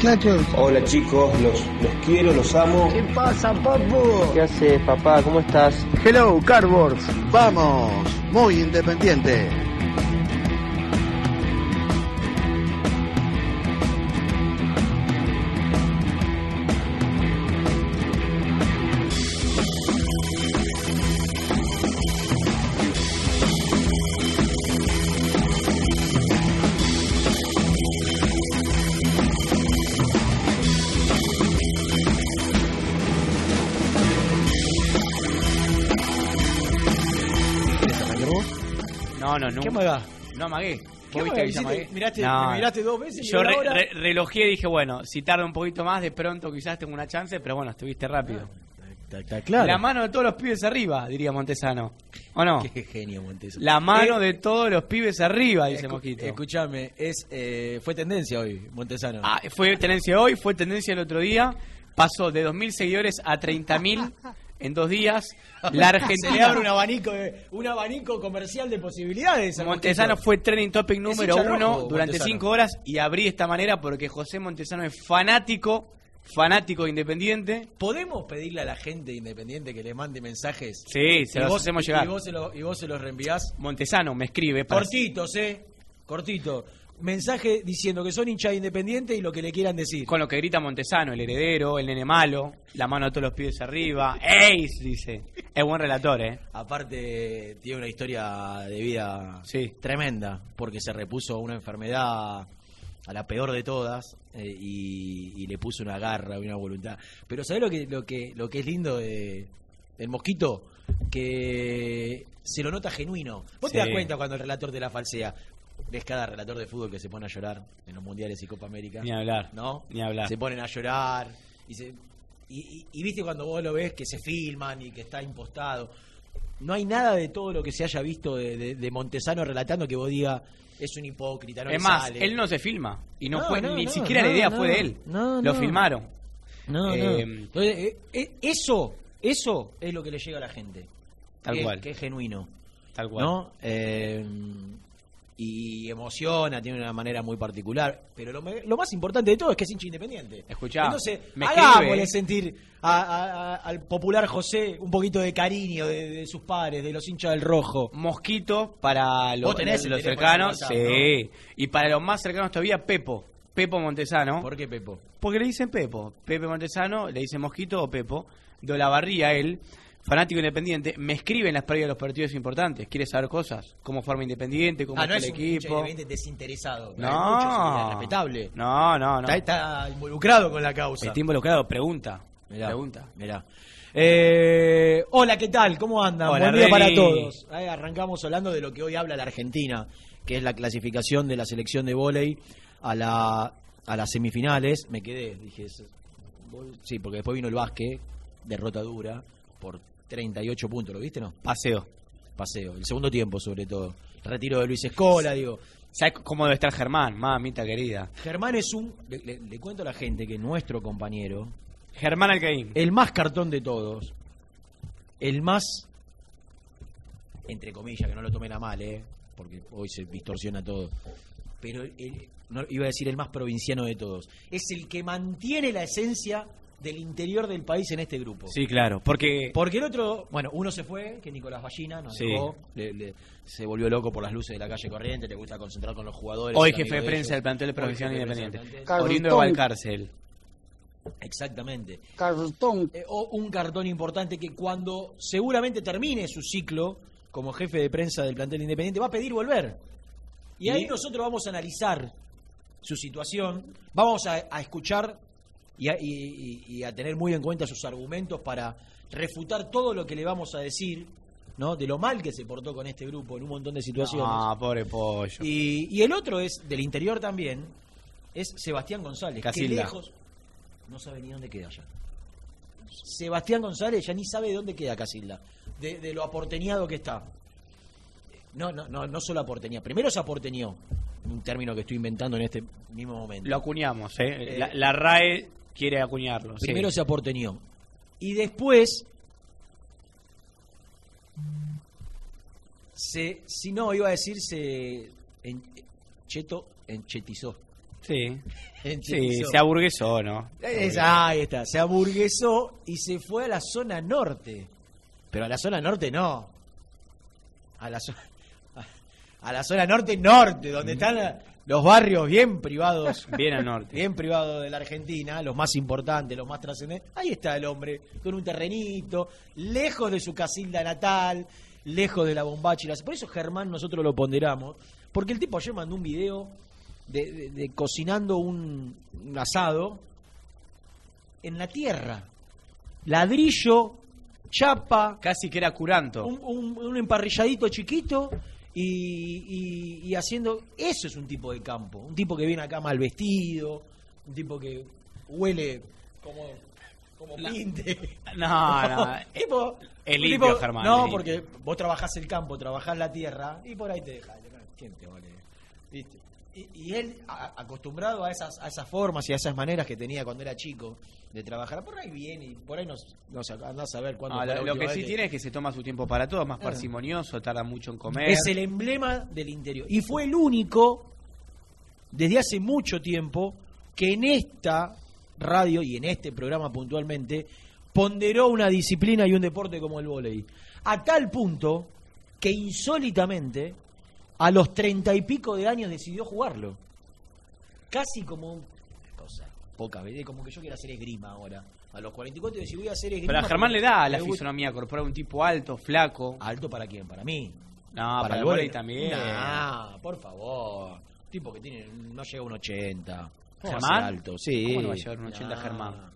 Muchachos. Hola chicos, los, los quiero, los amo. ¿Qué pasa, papu? ¿Qué haces, papá? ¿Cómo estás? Hello, Cardboards. Vamos, muy independiente. No. ¿Qué amaga? No amagué. ¿Qué ¿Vos viste que yo amagué? miraste, No. me miraste dos veces y Yo re- re- relojé y dije, bueno, si tarda un poquito más, de pronto quizás tengo una chance, pero bueno, estuviste rápido. Está, está claro. La mano de todos los pibes arriba, diría Montesano. ¿O no? Qué genio, Montes. La mano Eh, de todos los pibes arriba, dice escu- Mosquito. Escuchame, es, eh, fue tendencia hoy, Montesano. Ah, fue tendencia hoy, fue tendencia el otro día. Pasó de 2.000 seguidores a 30.000 en dos días. La Se le Argentina... abre un abanico, de- un abanico comercial de posibilidades. Montesano fue trending topic número uno durante Montesano. cinco horas y abrí de esta manera porque José Montesano es fanático, fanático de Independiente. ¿Podemos pedirle a la gente independiente que le mande mensajes? Sí, se Y los vos- hacemos y llegar. vos se lo- y vos se los reenviás. Montesano me escribe. Cortitos, ¿eh? Cortito. Mensaje diciendo que son hinchas de independiente y lo que le quieran decir. Con lo que grita Montesano, el heredero, el nene malo, la mano de todos los pibes arriba. ¡Ace! Dice. Es buen relator, ¿eh? Aparte, tiene una historia de vida Sí. tremenda, porque se repuso una enfermedad a la peor de todas eh, y, y le puso una garra y una voluntad. Pero ¿sabés lo que, lo que, lo que es lindo de, del mosquito? Que se lo nota genuino. Vos te das cuenta cuando el relator te la falsea. Ves cada relator de fútbol que se pone a llorar en los mundiales y Copa América. Ni hablar. ¿No? Ni hablar. Se ponen a llorar y se, y, y- y viste cuando vos lo ves que se filman y que está impostado. No hay nada de todo lo que se haya visto de, de- de Montesano relatando que vos diga es un hipócrita, no es más, sale". él no se filma. Y no, No, fue, no, ni siquiera la idea fue de él. No, Lo filmaron. No, Eh. Entonces, eh, eh, eso, eso es lo que le llega a la gente. Tal que, cual. Que es genuino. Tal cual. ¿No? Eh, y emociona, tiene una manera muy particular. Pero lo, más importante de todo es que es hincha independiente. Escuchá, Entonces, me hagámosle escribe- sentir a- a- a- al popular José un poquito de cariño de, de sus padres, de los hinchas del rojo. Mosquito para los, Vos tenés el los teléfono cercanos, de WhatsApp, sí. Y para los más cercanos todavía, Pepo. Pepo Montesano. ¿Por qué, Pepo? Porque le dicen Pepo. Pepe Montesano, le dicen Mosquito o Pepo. De Olavarría, él, fanático independiente, me escribe en las previas de los partidos importantes. Quiere saber cosas. Cómo forma Independiente, cómo Ah, no está es el un equipo. independiente desinteresado. Muchos, No. es respetable. No, no, no. Está, está involucrado con la causa. Está involucrado, pregunta. Mirá, Pregunta. mirá. Eh, hola, ¿qué tal? ¿Cómo andan? Hola, Buen día para todos. Arrancamos hablando de lo que hoy habla la Argentina, que es la clasificación de la selección de vóley a la a las semifinales. Me quedé, dije, sí, porque después vino el básquet, derrota dura por 38 puntos, ¿lo viste no? Paseo. paseo. El segundo tiempo, sobre todo. Retiro de Luis Escola, digo. ¿Sabes cómo debe estar Germán? Mamita querida. Germán es un. Le, le- le cuento a la gente que nuestro compañero, Germán Alcaín. el más cartón de todos, el más. Entre comillas, que no lo tomen a mal, ¿eh? Porque hoy se distorsiona todo. Pero el- no, iba a decir el más provinciano de todos. Es el que mantiene la esencia del interior del país en este grupo. Sí, claro. Porque Porque el otro, bueno, uno se fue, que es Nicolás Ballina, nos Sí. dejó, le- le- se volvió loco por las luces de la calle corriente, le gusta concentrar con los jugadores. hoy jefe de prensa del plantel de prensa independiente. Oriundo de Valcárcel. Exactamente. Cartón. Eh, o un cartón importante que cuando seguramente termine su ciclo como jefe de prensa del plantel independiente va a pedir volver. Y ahí nosotros vamos a analizar su situación, vamos a, a escuchar y a, y- y- y a tener muy en cuenta sus argumentos para refutar todo lo que le vamos a decir, ¿no? De lo mal que se portó con este grupo en un montón de situaciones. Ah, pobre pollo. Y, y el otro es, del interior también, es Sebastián González, Casilda. que lejos no sabe ni dónde queda ya. Sebastián González ya ni sabe de dónde queda Casilda, de, de lo aporteñado que está. No, no, no, no solo aporteña. Primero se aporteñó, un término que estoy inventando en este mismo momento. Lo acuñamos, ¿eh? Eh, la, la RAE quiere acuñarlo. sí. Primero se aporteñó. Y después se, si no, iba a decir se en, cheto enchetizó. Sí. Sí, se aburguesó, ¿no? Es- ahí está, se aburguesó y se fue a la zona norte. Pero a la zona norte no. A la, zo- a la zona norte norte, donde están la- los barrios bien privados. Bien al norte. Bien privados de la Argentina, los más importantes, los más trascendentes. Ahí está el hombre, con un terrenito, lejos de su casilda natal, lejos de la bombacha. Por eso Germán nosotros lo ponderamos, porque el tipo ayer mandó un video de, de- de cocinando un, un asado en la tierra. Ladrillo, chapa, Casi que era curanto. un, un- un emparrilladito chiquito y, y- y haciendo... Eso es un tipo de campo. Un tipo que viene acá mal vestido, un tipo que huele como, como pinte. No, no. Tipo- es un limpio, tipo- Germán, No, porque vos trabajás el campo, trabajás la tierra y por ahí te dejas. ¿Quién te vale? ¿Viste? Y, y él, a- acostumbrado a esas, a esas formas y a esas maneras que tenía cuando era chico de trabajar, por ahí viene y por ahí no, no sé, andás a ver cuándo la lo, que sí tiene es que se toma su tiempo para todo, es más Claro. parsimonioso, tarda mucho en comer. Es el emblema del interior. Y fue el único, desde hace mucho tiempo, que en esta radio y en este programa puntualmente, ponderó una disciplina y un deporte como el vóley. A tal punto que insólitamente, a los treinta y pico de años decidió jugarlo. Casi como un- cosa, poca vez, como que yo quiero hacer esgrima ahora. A los 44 decidí voy a hacer esgrima. Pero a Germán le da la fisonomía corporal, un tipo alto, flaco. ¿Alto para quién? Para mí. No, para, el vóley también. Nah, por favor. Tipo que tiene, no llega a un 80. ¿Cómo va a ¿Germán? alto? Sí. ¿Cómo no va a llegar a un 80 Nah. Germán?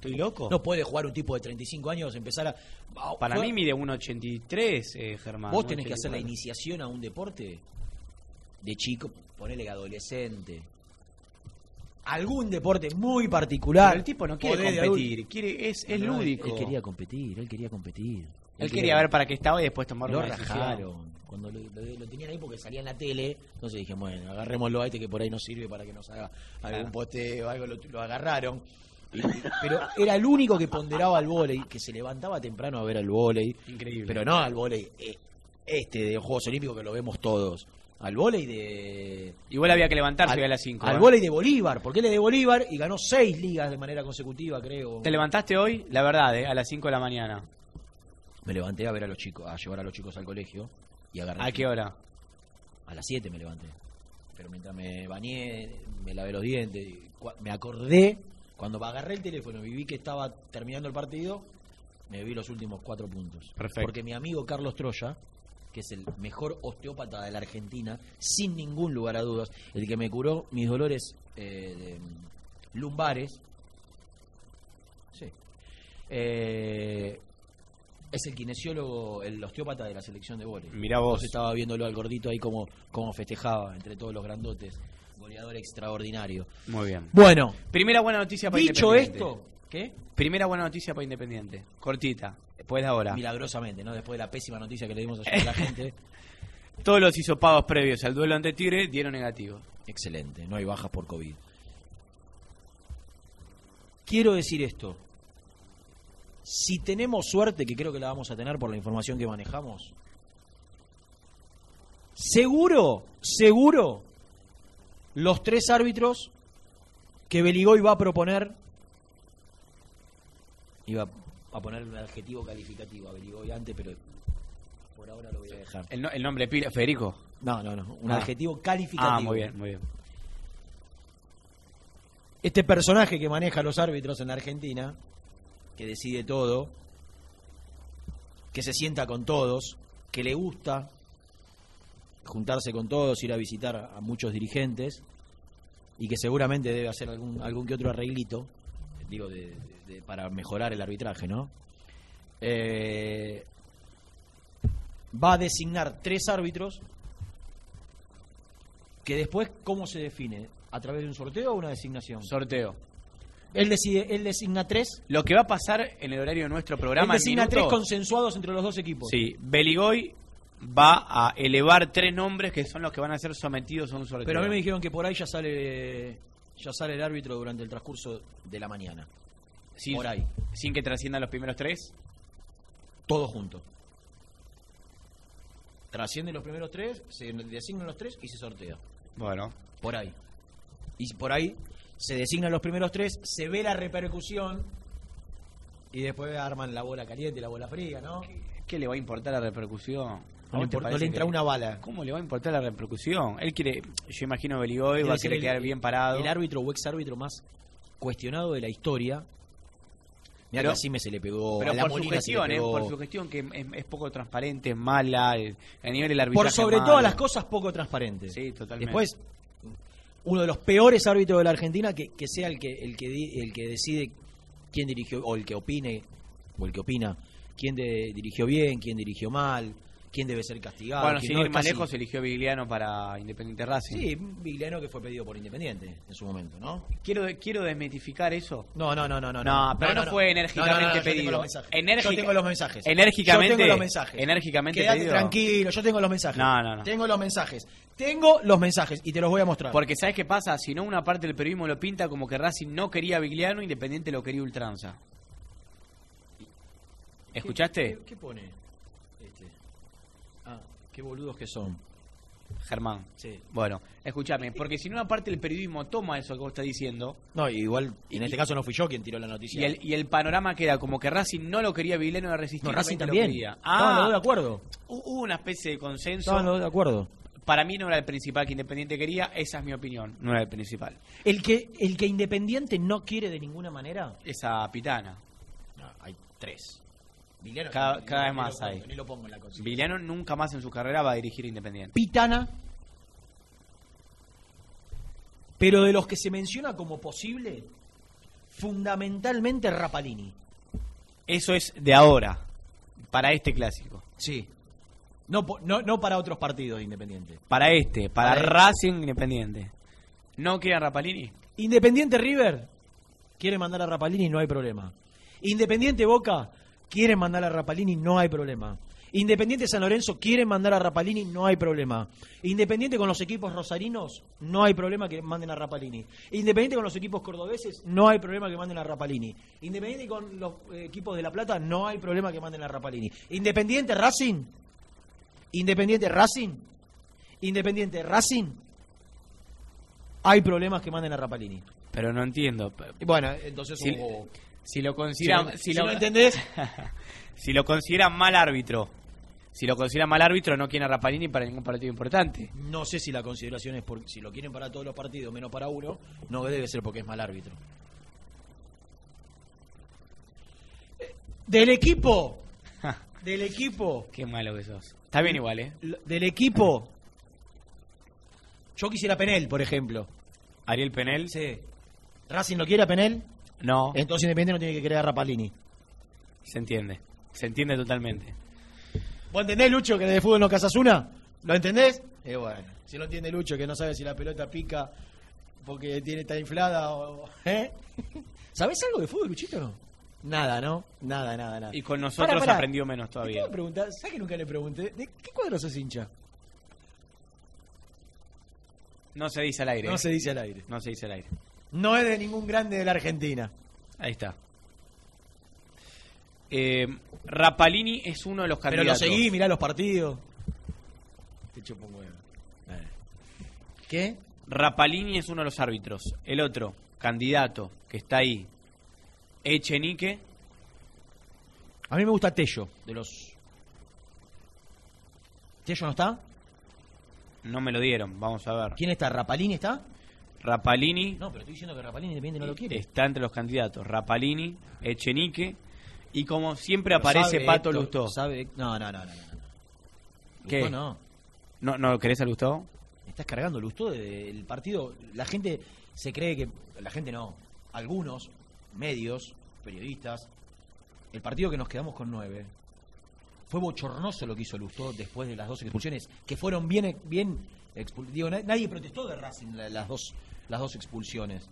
¿Estoy loco? No puede jugar un tipo de 35 años, empezar a... para Fue- mí mide 1,83 eh, Germán. Vos tenés que hacer la 1,84. iniciación a un deporte de chico, ponele que adolescente. Algún deporte muy particular. Pero el tipo no quiere competir, quiere, es, es No, lúdico. Él quería competir, él quería competir. Él quería ver para qué estaba y después tomar Lo rajaron. Cuando lo, lo- lo tenían ahí porque salía en la tele, entonces dije, bueno, agarrémoslo a este que por ahí nos sirve para que nos haga algún Claro. posteo, algo, lo, lo agarraron. Pero era el único que ponderaba al vóley, que se levantaba temprano a ver al vóley. Increíble. Pero no al vóley eh, este de los Juegos Olímpicos que lo vemos todos. Al vóley de... Igual había que levantarse al, a las 5. Al vóley de Bolívar, porque él es de Bolívar y ganó seis ligas de manera consecutiva, creo. ¿Te levantaste hoy? La verdad, ¿eh? A las 5 de la mañana. Me levanté a ver a los chicos, a llevar a los chicos al colegio y agarré. ¿A qué hora? A las 7 me levanté. Pero mientras me bañé, me lavé los dientes, me acordé, cuando agarré el teléfono y vi que estaba terminando el partido, me vi los últimos cuatro puntos. Perfecto. Porque mi amigo Carlos Troya, que es el mejor osteópata de la Argentina, sin ningún lugar a dudas, el que me curó mis dolores eh, de, mm, lumbares, sí, eh, es el kinesiólogo, el osteópata de la selección de vóley. Mirá vos. Entonces estaba viéndolo al gordito ahí como, como festejaba entre todos los grandotes. Goleador extraordinario. Muy bien. Bueno, Primera buena noticia para dicho Independiente. esto, ¿qué? Primera buena noticia para Independiente. Cortita. después de ahora. Milagrosamente, ¿no? Después de la pésima noticia que le dimos ayer a la gente. Todos los hisopados previos al duelo ante Tigre dieron negativo. Excelente, no hay bajas por COVID. Quiero decir esto. Si tenemos suerte, que creo que la vamos a tener por la información que manejamos, seguro, seguro, los tres árbitros que Beligoy va a proponer, iba a poner un adjetivo calificativo a Beligoy antes, pero por ahora lo voy a dejar. El, no- el nombre Federico. No, no, no, un Ah. adjetivo calificativo. Ah, muy bien, muy bien. este personaje que maneja los árbitros en la Argentina, que decide todo, que se sienta con todos, que le gusta juntarse con todos, ir a visitar a muchos dirigentes y que seguramente debe hacer algún, algún que otro arreglito, digo, de- de- de- para mejorar el arbitraje, ¿no? Eh, va a designar tres árbitros que después, ¿cómo se define? ¿A través de un sorteo o una designación? Sorteo. Él decide, él designa tres. Lo que va a pasar en el horario de nuestro programa él designa tres consensuados entre los dos equipos. Sí, Beligoy va a elevar tres nombres que son los que van a ser sometidos a un sorteo. Pero a mí me dijeron que por ahí ya sale ya sale el árbitro durante el transcurso de la mañana. sin, por ahí. sin que trasciendan los primeros tres. Todo junto. Trascienden los primeros tres, se designan los tres y se sortea. Bueno, Por ahí. Y por ahí se designan los primeros tres, se ve la repercusión y después arman la bola caliente y la bola fría, ¿no? ¿qué le va a importar la repercusión? ¿A No le, te import- no parece le entra que- una bala. ¿Cómo le va a importar la repercusión? Él quiere, yo imagino Beligoy va a querer el- quedar bien parado. El árbitro o ex árbitro más cuestionado de la historia. Mira Pero- que así me se le pegó. Pero a la por su gestión, ¿eh? por su gestión que es, es poco transparente, es mala, el- a nivel del arbitraje Por sobre todas las cosas, poco transparente. Sí, totalmente. Después, uno de los peores árbitros de la Argentina que, que sea el que el que di- el que decide quién dirigió o el que opine o el que opina quién de- dirigió bien, quién dirigió mal, quién debe ser castigado. Bueno, sin no, ir más casi- lejos, eligió Vigliano para Independiente Racing. Sí, Vigliano que fue pedido por Independiente en su momento, ¿no? Quiero, quiero desmitificar eso. No, no, no, no, no. No, pero no fue enérgicamente No, no, no, yo pedido. tengo los mensajes. Enérgica- Yo tengo los mensajes. Enérgicamente- Yo tengo los mensajes. enérgicamente pedido. tranquilo, yo tengo los mensajes. No, no, no. Tengo los mensajes. Tengo los mensajes y te los voy a mostrar. Porque ¿sabes qué pasa? Si no, una parte del periodismo lo pinta como que Racing no quería a Vigliano, Independiente lo quería Ultranza. ¿Escuchaste? ¿Qué, qué pone? Qué boludos que son. Germán. Sí. Bueno, escúchame, porque si no una parte del periodismo toma eso que vos estás diciendo No, igual, en este caso no fui yo quien tiró la noticia. y el, y el panorama queda como que Racing no lo quería Vigliano y resistir. no, Racing también. Lo quería. Ah, de acuerdo. hubo una especie de consenso. Los dos de acuerdo. Para mí no era el principal que Independiente quería, esa es mi opinión, no era el principal. El que, el que Independiente no quiere de ninguna manera. Esa pitana. No, hay tres. Villano, Cada- vez más hay. Ni lo pongo en la consigna. Vigliano nunca más en su carrera va a dirigir Independiente. Pitana. Pero de los que se menciona como posible, fundamentalmente Rapalini. Eso es de ahora, para este clásico. Sí. No, no, no para otros partidos de Independiente. Para este, para, Para este. Racing Independiente. ¿No queda Rapalini? Independiente River quiere mandar a Rapalini, no hay problema. Independiente Boca quiere mandar a Rapalini, no hay problema. Independiente San Lorenzo quiere mandar a Rapalini, no hay problema. Independiente con los equipos rosarinos, no hay problema que manden a Rapalini. Independiente con los equipos cordobeses, no hay problema que manden a Rapalini. Independiente con los eh, equipos de La Plata, no hay problema que manden a Rapalini. Independiente Racing, Independiente Racing, Independiente Racing, hay problemas que manden a Rapalini. Pero no entiendo. Bueno, entonces hubo- si lo consideran, Si si si lo, no entendés. si lo consideran mal árbitro, si lo consideran mal árbitro, no quieren a Rapalini para ningún partido importante. No sé si la consideración es por si lo quieren para todos los partidos menos para uno, no debe ser porque es mal árbitro. Del equipo, del equipo, Qué malo que sos. Está bien igual, ¿eh? del equipo. Yo quisiera Penel, por ejemplo. Ariel Penel. Sí. Racing lo quiere a Penel, No, entonces Independiente no tiene que querer a Rapalini. se entiende. Se entiende totalmente. ¿Vos entendés, Lucho, que de fútbol no casas una? ¿Lo entendés? Eh, bueno, si lo entiende Lucho, que no sabe si la pelota pica porque tiene está inflada o... ¿Eh? ¿Sabés algo de fútbol, Luchito, no? Nada, ¿no? Nada, nada, nada. Y con nosotros Pará, pará. aprendió menos todavía. preguntar, ¿sabes que nunca le pregunté? ¿De qué cuadro sos hincha? No se dice al aire. No se dice al aire. No se dice al aire. No es de ningún grande de la Argentina. Ahí está. Eh, Rapalini es uno de los Pero lo candidatos. seguí, mirá los partidos. Te chupo un huevo. ¿Qué? Rapalini es uno de los árbitros. El otro candidato que está ahí, Echenique, A mí me gusta Tello, de los... ¿Tello no está? no me lo dieron. Vamos a ver. ¿Quién está? ¿Rapalini está? Rapalini No, pero estoy diciendo que Rapalini Independiente no lo quiere. está entre los candidatos. Rapalini, Echenique y como siempre Pero aparece Pato Lustó. sabe- No, no, no, no. no. ¿Qué? Lustó no. ¿No, ¿No querés a Lustó? Estás cargando Lustó del partido. La gente se cree que. La gente no. Algunos medios, periodistas. El partido que nos quedamos con nueve. Fue bochornoso lo que hizo Lustó después de las dos expulsiones, que fueron bien. bien expul- digo, na- nadie protestó de Racing la- las dos, las dos expulsiones.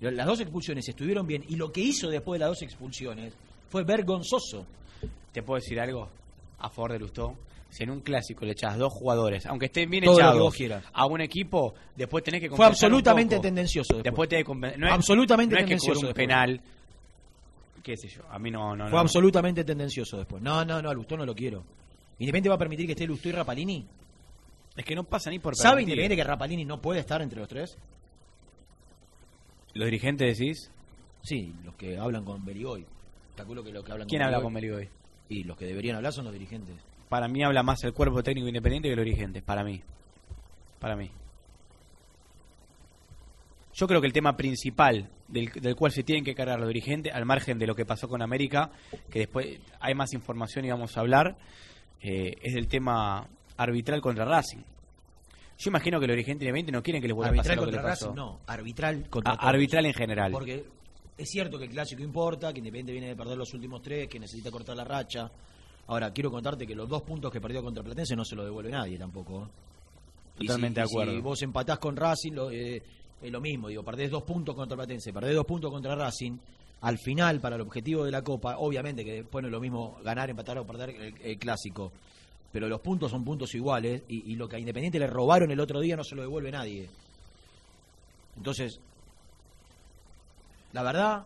Las dos expulsiones estuvieron bien. Y lo que hizo después de las dos expulsiones fue vergonzoso. ¿Te puedo decir algo a favor de Lustó? Si en un clásico le echas dos jugadores, aunque estén bien Todo echados, a un equipo, después tenés que Fue absolutamente tendencioso. Después. Después tenés que no es- Absolutamente no es que tendencioso un después. penal, qué sé yo, a mí no, no, Fue no. absolutamente tendencioso después. No, no, no, a Lustó no lo quiero. ¿Independiente va a permitir que esté Lustó y Rapalini? Es que no pasa ni por ¿Sabe. Independiente que Rapalini no puede estar entre los tres? ¿Los dirigentes decís? Sí, los que hablan con Berigoy. Calculo que los que hablan ¿Quién con habla Berigoy- con Meligoy? Y los que deberían hablar son los dirigentes. Para mí habla más el cuerpo técnico independiente que los dirigentes, para mí. Para mí. Yo creo que el tema principal del, del cual se tienen que cargar los dirigentes, al margen de lo que pasó con América, que después hay más información y vamos a hablar, eh, es del tema arbitral contra Racing. Yo imagino que los dirigentes independientes no quieren que les vuelva a pasar lo que contra les pasó. Racing, no. Arbitral contra Ah, todos. arbitral en general. Porque es cierto que el clásico importa, que Independiente viene de perder los últimos tres, que necesita cortar la racha. Ahora, quiero contarte que los dos puntos que perdió contra Platense no se lo devuelve nadie tampoco. ¿eh? Y Totalmente si- de acuerdo. Si vos empatás con Racing, lo- eh, es lo mismo. Digo, perdés dos puntos contra Platense, perdés dos puntos contra Racing. Al final, para el objetivo de la Copa, obviamente que después no es lo mismo ganar, empatar o perder el, el clásico. Pero los puntos son puntos iguales y, lo que a Independiente le robaron el otro día no se lo devuelve nadie. Entonces, la verdad,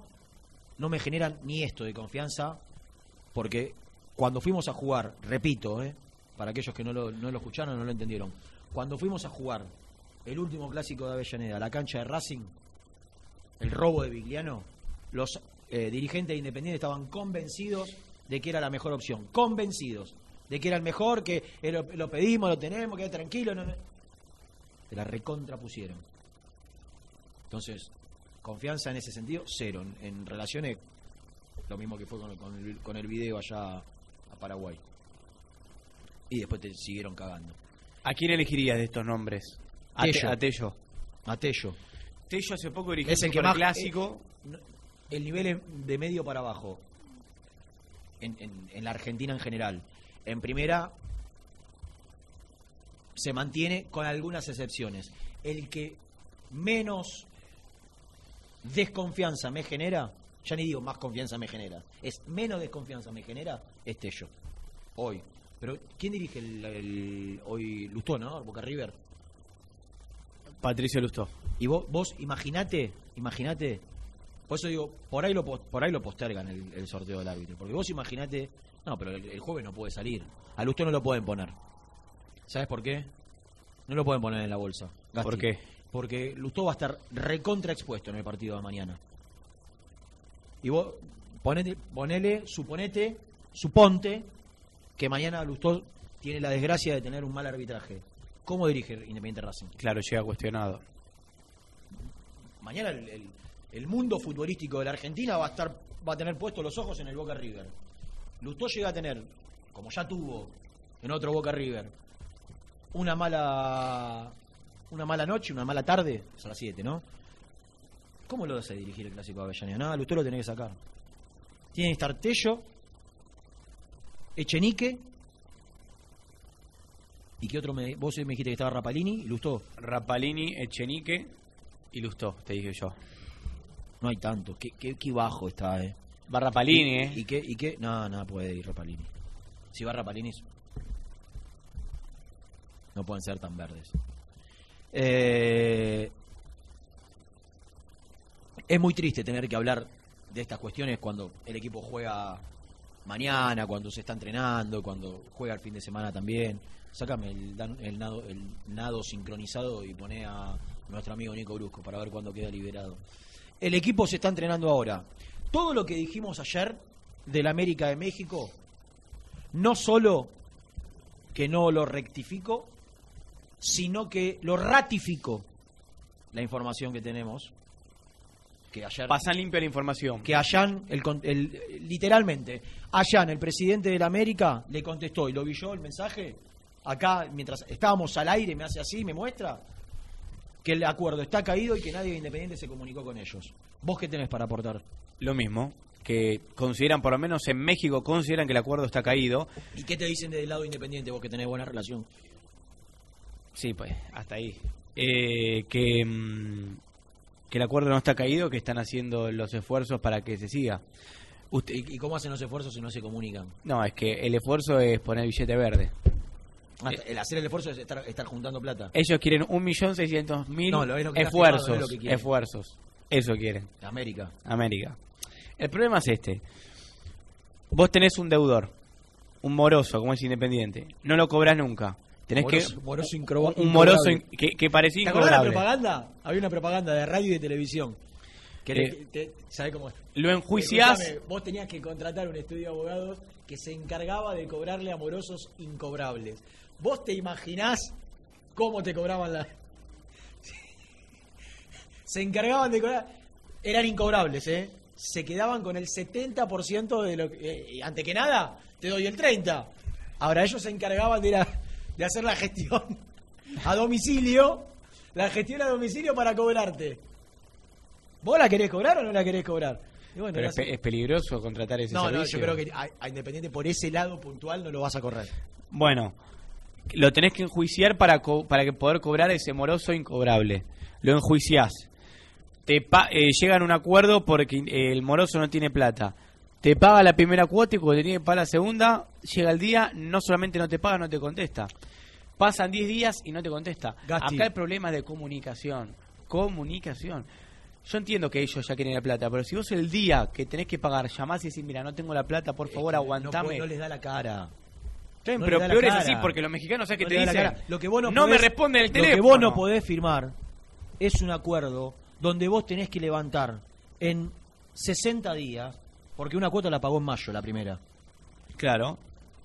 no me generan ni esto de confianza, porque cuando fuimos a jugar, repito, ¿eh? para aquellos que no lo, no lo escucharon, no lo entendieron, cuando fuimos a jugar el último clásico de Avellaneda, la cancha de Racing, el robo de Vigliano, los eh, dirigentes de Independiente estaban convencidos de que era la mejor opción, convencidos de que era el mejor, que lo, lo pedimos, lo tenemos, que tranquilo, no, no. Se la recontrapusieron. Entonces, confianza en ese sentido, cero. En, en relaciones, lo mismo que fue con, con el, con el video allá a Paraguay. Y después te siguieron cagando. ¿A quién elegirías de estos nombres? A Te- Tello. A Tello. A Tello. Tello hace poco dirigió Es el que más clásico. eh, no- el nivel es de medio para abajo en, en- en la Argentina en general. En primera se mantiene con algunas excepciones. El que menos desconfianza me genera, ya ni digo más confianza me genera, es menos desconfianza me genera, es Tello. Hoy. Pero ¿quién dirige el, el- hoy Lustó, no? Boca River. Patricio Lustó. Y vos, vos imaginate, imaginate, por eso digo, por ahí lo, por ahí lo postergan el, el sorteo del árbitro. Porque vos imaginate, no, pero el, el jueves no puede salir. A Lustó no lo pueden poner. ¿Sabes por qué? No lo pueden poner en la bolsa. Gasti. ¿Por qué? Porque Lustó va a estar recontra expuesto en el partido de mañana. Y vos, ponete, ponele, suponete, suponte que mañana Lustó tiene la desgracia de tener un mal arbitraje. ¿Cómo dirige Independiente Racing? Claro, llega cuestionado. mañana el, el- el mundo futbolístico de la Argentina va a estar va a tener puestos los ojos en el Boca River. Lustó llega a tener, como ya tuvo en otro Boca River, una mala una mala noche, una mala tarde, a las 7, ¿no? ¿Cómo lo hace dirigir el clásico de Avellaneda? Nada, Lustó lo tiene que sacar. Tiene que estar Tello, Echenique y qué otro me vos me dijiste que estaba Rapalini y Lustó. Rapalini, Echenique y Lustó, te dije yo. No hay tanto. Qué, qué, qué bajo está, eh. Va Rapalini, ¿Y, ¿eh? ¿Y qué? ¿Y qué? No, no puede ir Rapalini. Si va Rapalini, no pueden ser tan verdes. Eh, es muy triste tener que hablar de estas cuestiones cuando el equipo juega mañana, cuando se está entrenando, cuando juega el fin de semana también. Sácame el, dan- el nado, el nado sincronizado y pone a nuestro amigo Nico Brusco para ver cuándo queda liberado. El equipo se está entrenando ahora. Todo lo que dijimos ayer del América de México, no solo que no lo rectifico, sino que lo ratifico la información que tenemos que ayer Pasan limpia la información. que Allan, el, el- literalmente, Allan, el presidente de la América, le contestó y lo vi yo el mensaje, acá mientras estábamos al aire, me hace así, me muestra, que el acuerdo está caído y que nadie de Independiente se comunicó con ellos. ¿Vos qué tenés para aportar? Lo mismo, que consideran, por lo menos en México, consideran que el acuerdo está caído. ¿Y qué te dicen del lado Independiente, vos que tenés buena relación? Sí, pues, hasta ahí. Eh, que, mm, que el acuerdo no está caído, que están haciendo los esfuerzos para que se siga. Usted, ¿Y, cómo hacen los esfuerzos si no se comunican? no, es que el esfuerzo es poner billete verde. Ah, el hacer el esfuerzo es estar, estar juntando plata. Ellos quieren un millón seiscientos mil No, esfuerzos, firmado, esfuerzos. Eso quieren, América. América. El problema es este. Vos tenés un deudor, un moroso, como es independiente. No lo cobras nunca. Tenés Moroso- que moroso incroba- un moroso in- que, que parecía ¿Te acordás de la propaganda? Había una propaganda de radio y de televisión. Que Eh, te- ¿Sabés cómo es? Lo enjuiciás. Escuchame, vos tenías que contratar un estudio de abogados que se encargaba de cobrarle a morosos incobrables. ¿Vos te imaginás cómo te cobraban la... se encargaban de cobrar... Eran incobrables, ¿eh? Se quedaban con el 70% de lo que... eh, y ante que nada, te doy el 30%. Ahora ellos se encargaban de, la- de hacer la gestión a domicilio, la gestión a domicilio para cobrarte. ¿Vos la querés cobrar o no la querés cobrar? Y bueno, Pero es, pe- es peligroso contratar ese no, no, servicio. yo creo que a, a Independiente por ese lado puntual no lo vas a correr. Bueno, lo tenés que enjuiciar para, co- para que poder cobrar ese moroso incobrable. Lo enjuiciás. Te pa- eh, llegan a un acuerdo porque eh, el moroso no tiene plata. Te paga la primera cuota y cuando te tiene que pagar la segunda, llega el día, no solamente no te paga, no te contesta. Pasan 10 días y no te contesta. Gasti. Acá el problema es de comunicación. Comunicación. Yo entiendo que ellos ya quieren la plata, pero si vos el día que tenés que pagar llamás y decís, mira, no tengo la plata, por favor, que aguantame. No, les da la cara. No pero peor es así porque los mexicanos, ¿sabes No te dicen? Lo que vos no, no me responde el Lo teléfono. que vos no podés firmar es un acuerdo donde vos tenés que levantar en 60 días, porque una cuota la pagó en mayo, la primera, Claro.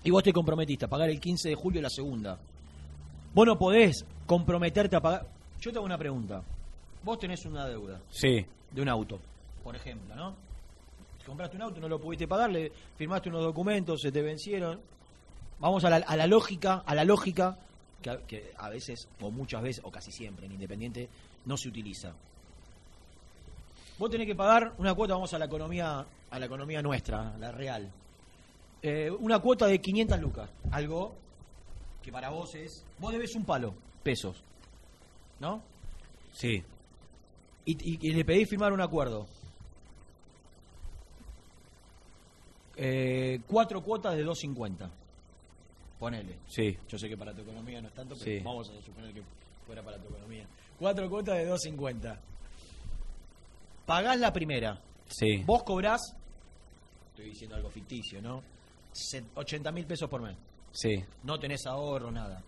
y vos te comprometiste a pagar el 15 de julio la segunda. Vos no podés comprometerte a pagar. Yo te hago una pregunta. Vos tenés una deuda. Sí. de un auto, por ejemplo, ¿no? Compraste un auto, no lo pudiste pagar, le firmaste unos documentos, se te vencieron. Vamos a la, a la lógica, a la lógica que a, que a veces, o muchas veces, o casi siempre en Independiente, no se utiliza. Vos tenés que pagar una cuota, vamos a la economía, a la economía nuestra, la real. Eh, una cuota de 500 lucas, algo que para vos es, vos debes un palo, pesos, ¿no? Sí. y, y- y le pedí firmar un acuerdo. Eh, cuatro cuotas de 2.50. Ponele. Sí. Yo sé que para tu economía no es tanto, pero Sí. vamos a suponer que fuera para tu economía. Cuatro cuotas de 2.50. Pagás la primera. Sí. Vos cobrás, estoy diciendo algo ficticio, ¿no? Se- 80 mil pesos por mes. Sí. No tenés ahorro, nada.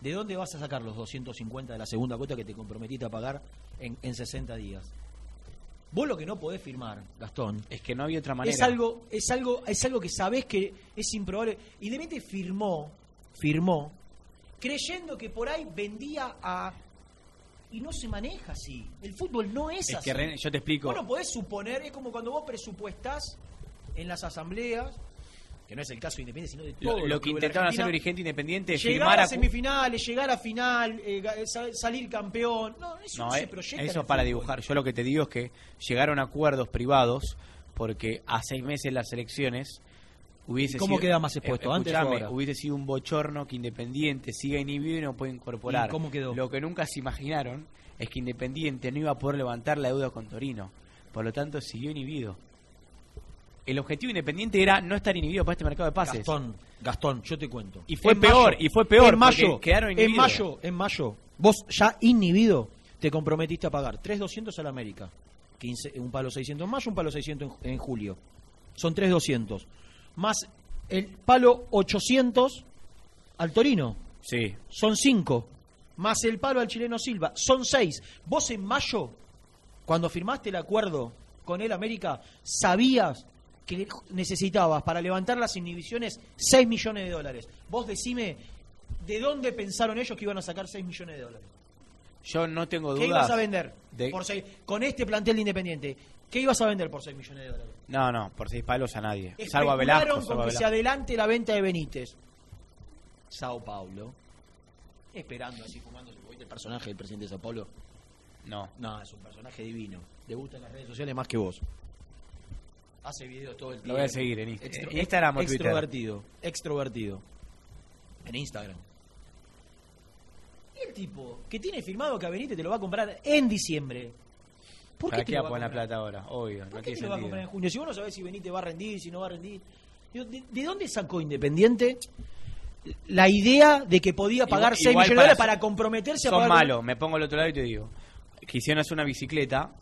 ¿De dónde vas a sacar los 250 de la segunda cuota que te comprometiste a pagar en, en 60 días? Vos lo que no podés firmar, Gastón, Es que no había otra manera. es algo, es algo, es algo que sabés que es improbable. Y de repente firmó, firmó, creyendo que por ahí vendía a y no se maneja así. El fútbol no es, Es así. que René, yo te explico. Vos no podés suponer, es como cuando vos presupuestás en las asambleas, que no es el caso de Independiente, sino de lo, todo lo que intentaron hacer Dirigente Independiente es Llegar a a semifinales, llegar a final, eh, sa- salir campeón. No, eso no, No, se eh, proyecta. eso el para fútbol. dibujar. Yo lo que te digo es que llegaron a acuerdos privados porque a seis meses las elecciones hubiese ¿Cómo sido, queda más expuesto, antes o escuchame, ahora? hubiese sido un bochorno que Independiente siga inhibido y no puede incorporar. ¿Y cómo quedó? Lo que nunca se imaginaron es que Independiente no iba a poder levantar la deuda con Torino. Por lo tanto, siguió inhibido. El objetivo independiente era no estar inhibido para este mercado de pases. Gastón, Gastón, yo te cuento. Y fue En peor, mayo- y fue peor, En mayo, en mayo, en mayo, vos ya inhibido te comprometiste a pagar 3.200 al América. 15, un palo 600 en mayo, un palo 600 en, en julio. Son 3.200. Más el palo 800 al Torino. Sí. Son 5. Más el palo al chileno Silva. Son 6. Vos en mayo, cuando firmaste el acuerdo con el América, sabías que necesitabas para levantar las inhibiciones 6 millones de dólares. Vos decime, ¿de dónde pensaron ellos que iban a sacar 6 millones de dólares? Yo no tengo dudas. ¿Qué ibas a vender de- por seis- con este plantel de Independiente? ¿Qué ibas a vender por 6 millones de dólares? No, no, por seis palos a nadie. Salvo a Velasco. Especularon salvo a con que se adelante la venta de Benítez. Sao Paulo. Esperando así. ¿Viste el personaje del presidente de Sao Paulo? No. No, es un personaje divino. Le gustan las redes sociales más que vos. Hace videos todo el tiempo. Lo voy a seguir en Inst- Extro- en Instagram o Twitter. Extrovertido. Extrovertido. En Instagram. Y el tipo que tiene firmado que a Benítez te lo va a comprar en diciembre. ¿Por ¿Para qué te va a poner la plata ahora? Obvio, ¿Por no qué tiene te lo va a comprar en junio? Si vos no sabés si Benítez va a rendir, si no va a rendir. ¿De, de dónde sacó Independiente la idea de que podía pagar Igual- 6 igual millones de para- dólares para comprometerse a Son pagar? malos, me pongo al otro lado y te digo. Quisieron hacer una bicicleta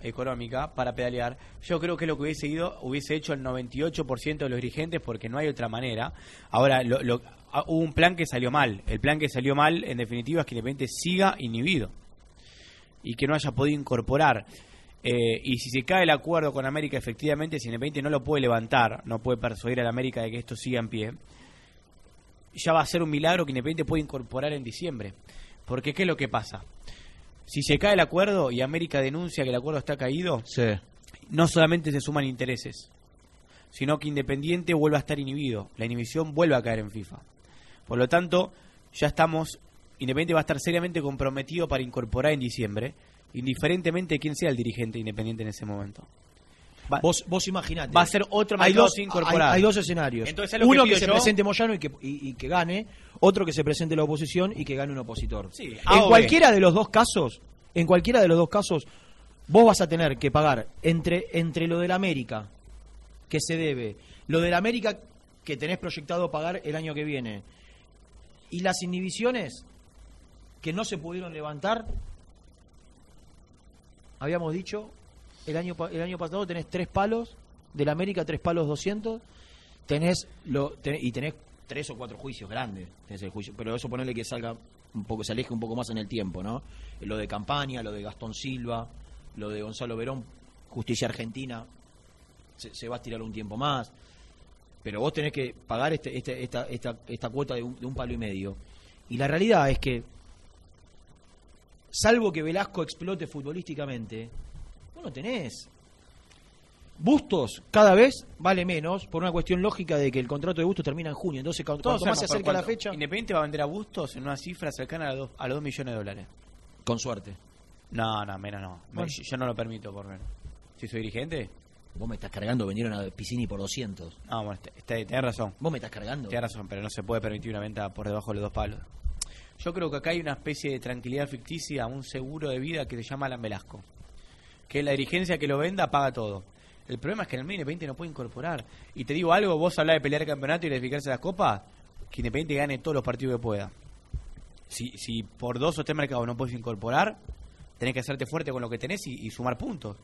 económica para pedalear. Yo creo que lo que hubiese ido, hubiese hecho el 98% de los dirigentes porque no hay otra manera. Ahora, lo- lo- ah, hubo un plan que salió mal. El plan que salió mal, en definitiva, es que Independiente siga inhibido y que no haya podido incorporar. Eh, y si se cae el acuerdo con América, efectivamente, si Independiente no lo puede levantar, no puede persuadir a la América de que esto siga en pie, ya va a ser un milagro que Independiente puede incorporar en diciembre. Porque, ¿qué es lo que pasa? Si se cae el acuerdo y América denuncia que el acuerdo está caído, Sí. no solamente se suman intereses, sino que Independiente vuelve a estar inhibido. La inhibición vuelve a caer en FIFA. Por lo tanto, ya estamos. Independiente va a estar seriamente comprometido para incorporar en diciembre, indiferentemente de quién sea el dirigente Independiente en ese momento. Va, Vos, vos imaginate. va a ser otro hay dos, sin incorporar. hay, hay dos escenarios. Entonces, ¿sabes lo Uno que se yo? presente Moyano y que, y, y que gane, otro que se presente la oposición y que gane un opositor. Sí, en cualquiera de los dos casos, en cualquiera de los dos casos, vos vas a tener que pagar entre, entre lo del América, que se debe, lo del América que tenés proyectado pagar el año que viene, y las inhibiciones que no se pudieron levantar, habíamos dicho, el año, el año pasado tenés tres palos, del América tres palos 200, tenés y tenés tres o cuatro juicios grandes, pero eso ponerle que salga un poco, se aleje un poco más en el tiempo, ¿no? Lo de Campaña, lo de Gastón Silva, lo de Gonzalo Verón, Justicia Argentina, se, va a estirar un tiempo más, pero vos tenés que pagar este, este- esta, esta, esta cuota de un palo y medio. Y la realidad es que, salvo que Velasco explote futbolísticamente, vos no tenés. Bustos cada vez vale menos por una cuestión lógica de que el contrato de Bustos termina en junio. Entonces, cu- Todos cuanto más se acerca la fecha, Independiente va a vender a Bustos en una cifra cercana a los, a los 2 millones de dólares. con suerte. No, no, menos no. Bueno. yo, no lo permito por menos. Si soy dirigente, Vos me estás cargando, vendieron a Piscini por 200. no, bueno, tenés razón. Vos me estás cargando. Tienes razón, pero no se puede permitir una venta por debajo de los dos palos. Yo creo que acá hay una especie de tranquilidad ficticia, un seguro de vida que se llama Alan Velasco. Que la dirigencia que lo venda paga todo. El problema es que en el medio Independiente no puede incorporar. Y te digo algo, vos hablás de pelear el campeonato y de fijarse las copas, que Independiente gane todos los partidos que pueda. Si, si por dos o tres mercados no puedes incorporar, tenés que hacerte fuerte con lo que tenés y, y sumar puntos.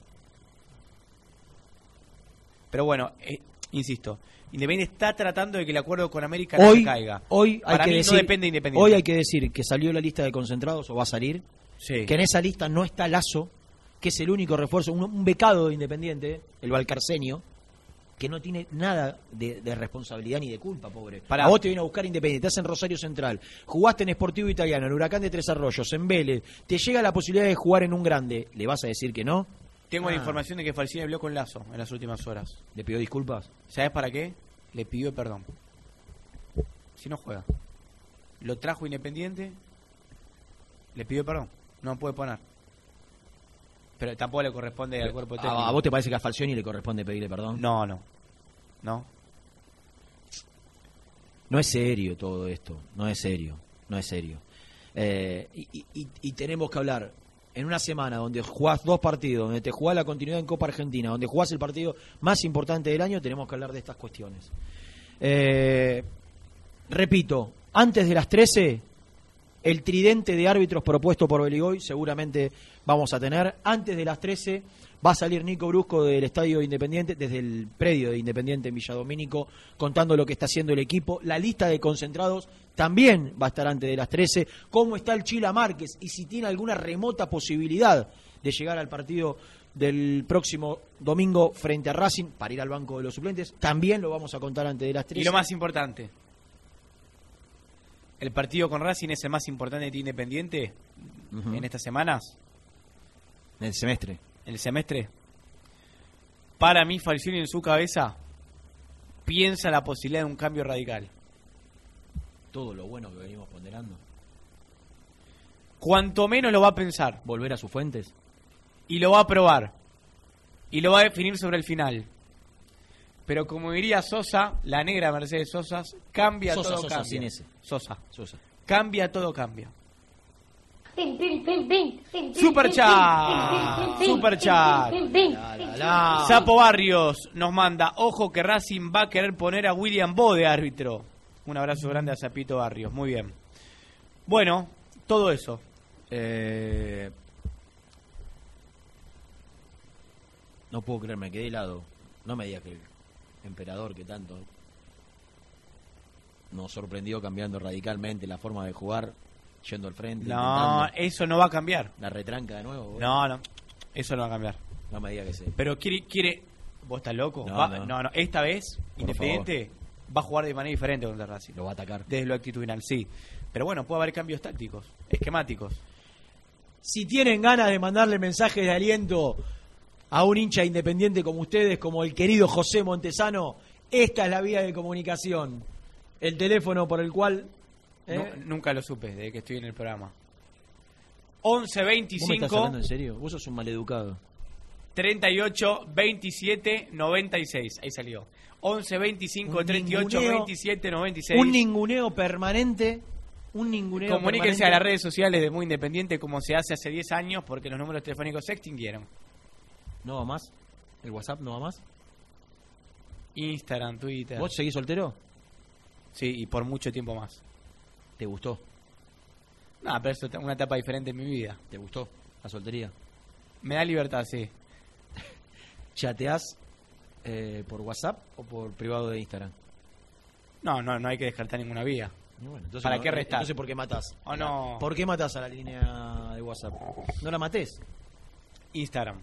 Pero bueno, eh, insisto, Independiente está tratando de que el acuerdo con América no Hoy, se caiga. hoy hay Para que mí decir, no depende de Independiente. Hoy hay que decir que salió la lista de concentrados o va a salir, Sí. que en esa lista no está Lazo, que es el único refuerzo, un, un becado de Independiente, el Valcarceño, que no tiene nada de, de responsabilidad ni de culpa, pobre. Pará. A vos te viene a buscar Independiente, estás en Rosario Central, jugaste en Sportivo Italiano, en Huracán de Tres Arroyos, en Vélez, te llega la posibilidad de jugar en un grande, ¿le vas a decir que no? Tengo la Ah. información de que Falcini habló con Lazo en las últimas horas. ¿Le pidió disculpas? ¿Sabes para qué? Le pidió perdón. Si no juega. Lo trajo Independiente, le pidió perdón. No puede poner. Pero tampoco le corresponde al cuerpo técnico. ¿A, a vos te parece que a Falcioni le corresponde pedirle perdón? No, no. No. No es serio todo esto, no es serio, no es serio. Eh, y, y- y tenemos que hablar en una semana donde jugás dos partidos, donde te jugás la continuidad en Copa Argentina, donde jugás el partido más importante del año, tenemos que hablar de estas cuestiones. Eh, repito, antes de las 13, el tridente de árbitros propuesto por Beligoy seguramente vamos a tener. Antes de las 13 va a salir Nico Brusco del Estadio Independiente, desde el predio de Independiente en Villadomínico, contando lo que está haciendo el equipo. La lista de concentrados también va a estar antes de las 13. Cómo está el Chila Márquez y si tiene alguna remota posibilidad de llegar al partido del próximo domingo frente a Racing para ir al banco de los suplentes. También lo vamos a contar antes de las 13. Y lo más importante, el partido con Racing es el más importante de Independiente en estas semanas, en el semestre. en el semestre. Para mí, Falcioni en su cabeza piensa la posibilidad de un cambio radical. Todo lo bueno que venimos ponderando. Cuanto menos lo va a pensar Volver a sus fuentes. y lo va a probar y lo va a definir sobre el final. Pero como diría Sosa, la negra Mercedes Sosa, cambia Sosa, todo Sosa, cambia. sin ese. Sosa. Sosa. Cambia todo cambia. Super Superchat. Superchat. Sapo Barrios nos manda, ojo que Racing va a querer poner a William Bo de árbitro. Un abrazo grande a Zapito Barrios, muy bien. Bueno, todo eso. Eh, no puedo creer, me quedé helado. No me digas que el emperador que tanto nos sorprendió cambiando radicalmente la forma de jugar, yendo al frente. No, eso no va a cambiar. la retranca de nuevo. güey. No, no, eso no va a cambiar. No me digas que sí. Pero quiere, quiere, ¿vos estás loco? No, Va- no. no, no, esta vez Independiente va a jugar de manera diferente contra Racing. Lo va a atacar. Desde lo actitudinal, sí. Pero bueno, puede haber cambios tácticos, esquemáticos. Si tienen ganas de mandarle mensajes de aliento a un hincha independiente como ustedes, como el querido José Montesano, esta es la vía de comunicación. El teléfono por el cual... ¿eh? Nu- nunca lo supe desde que estoy en el programa. ¿Vos 11 me estás 25 hablando en serio? Vos sos un maleducado. 38 27 96. Ahí salió. 11 25 Un 38 ninguneo- 27 96. Un ninguneo permanente. Un ninguneo Comuníquense permanente. a las redes sociales de Muy Independiente como se hace hace 10 años porque los números telefónicos se extinguieron. ¿No va más? ¿El WhatsApp no va más? Instagram, Twitter. ¿Vos seguís soltero? Sí, y por mucho tiempo más. ¿Te gustó? No, pero es una etapa diferente en mi vida. ¿Te gustó la soltería? Me da libertad, sí. ¿Chateás eh, por WhatsApp o por privado de Instagram? No, no, no hay que descartar ninguna vía. Y bueno, entonces ¿Para no- qué restar? Entonces, ¿por qué matás? ¿O no? ¿Por qué matás a la línea de WhatsApp? No la matés. Instagram.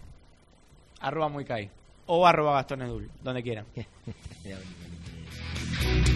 Arroba muy Kai. O arroba Gastón Edul, donde quieran.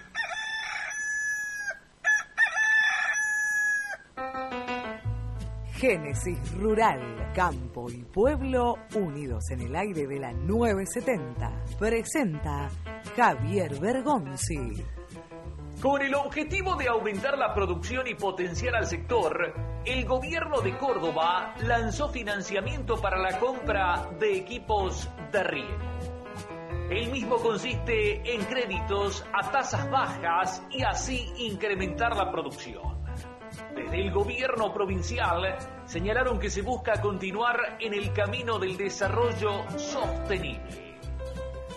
Génesis Rural, Campo y Pueblo unidos en el aire de la 970. Presenta Javier Bergonzi. Con el objetivo de aumentar la producción y potenciar al sector, el gobierno de Córdoba lanzó financiamiento para la compra de equipos de riego. El mismo consiste en créditos a tasas bajas y así incrementar la producción. Desde el gobierno provincial señalaron que se busca continuar en el camino del desarrollo sostenible.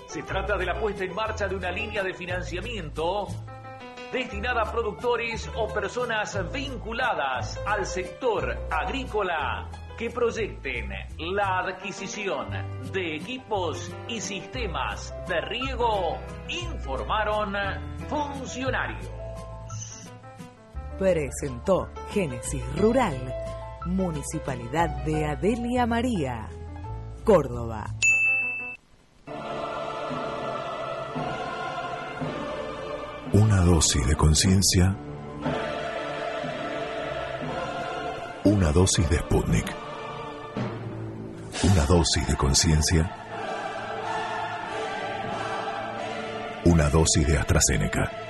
Se trata de la puesta en marcha de una línea de financiamiento destinada a productores o personas vinculadas al sector agrícola que proyecten la adquisición de equipos y sistemas de riego, informaron funcionarios presentó Génesis Rural, Municipalidad de Adelia María, Córdoba. Una dosis de conciencia. Una dosis de Sputnik. Una dosis de conciencia. Una dosis de AstraZeneca.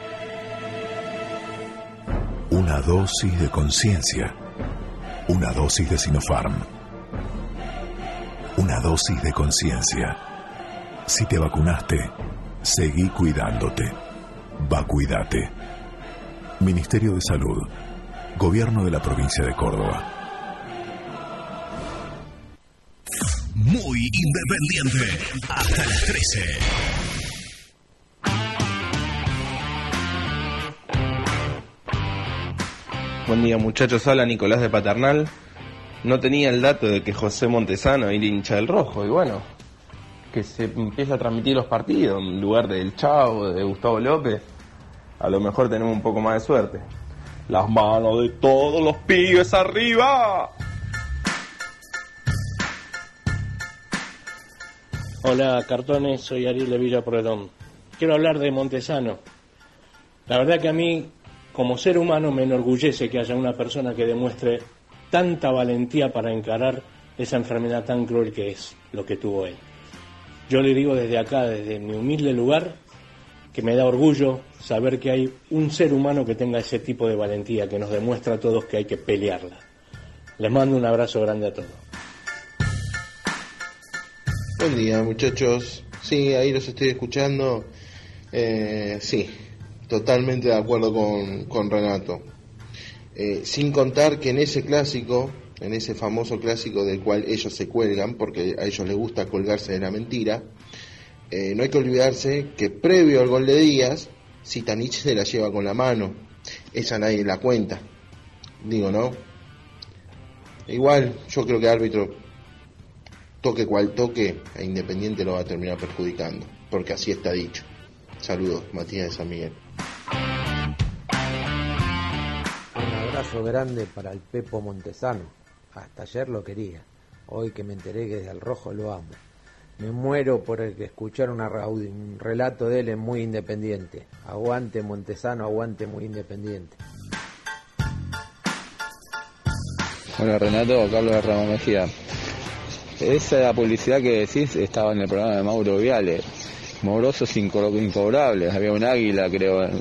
Una dosis de conciencia. Una dosis de Sinopharm. Una dosis de conciencia. Si te vacunaste, seguí cuidándote. Vacuídate. Ministerio de Salud. Gobierno de la provincia de Córdoba. Muy independiente. Hasta las 13. Buen día muchachos, habla Nicolás de Paternal. No tenía el dato de que José Montesano era hincha del rojo y bueno, que se empieza a transmitir los partidos en lugar del Chavo, de Gustavo López. A lo mejor tenemos un poco más de suerte. Las manos de todos los pibes arriba. Hola, cartones, soy Ariel de Villa Pueyrredón. Quiero hablar de Montesano. La verdad que a mí, como ser humano, me enorgullece que haya una persona que demuestre tanta valentía para encarar esa enfermedad tan cruel que es lo que tuvo él. Yo le digo desde acá, desde mi humilde lugar, que me da orgullo saber que hay un ser humano que tenga ese tipo de valentía, que nos demuestra a todos que hay que pelearla. Les mando un abrazo grande a todos. Buen día muchachos, sí, ahí los estoy escuchando, eh, sí, totalmente de acuerdo con, con Renato. Eh, sin contar que en ese clásico, en ese famoso clásico del cual ellos se cuelgan, porque a ellos les gusta colgarse de la mentira, eh, no hay que olvidarse que previo al gol de Díaz, Sitanich se la lleva con la mano, esa nadie la cuenta, digo, ¿no? Igual, yo creo que árbitro toque cual toque, a Independiente lo va a terminar perjudicando, porque así está dicho. Saludos, Matías de San Miguel. Un abrazo grande para el Pepo Montesano. Hasta ayer lo quería. Hoy que me enteré que desde el rojo lo amo. Me muero por el que escuchar una, un relato de él en Muy Independiente. Aguante Montesano, aguante Muy Independiente. Hola Renato, Carlos de Ramos Mejía. Esa publicidad que decís estaba en el programa de Mauro Viale. Morosos incobrables. Había un águila, creo, en,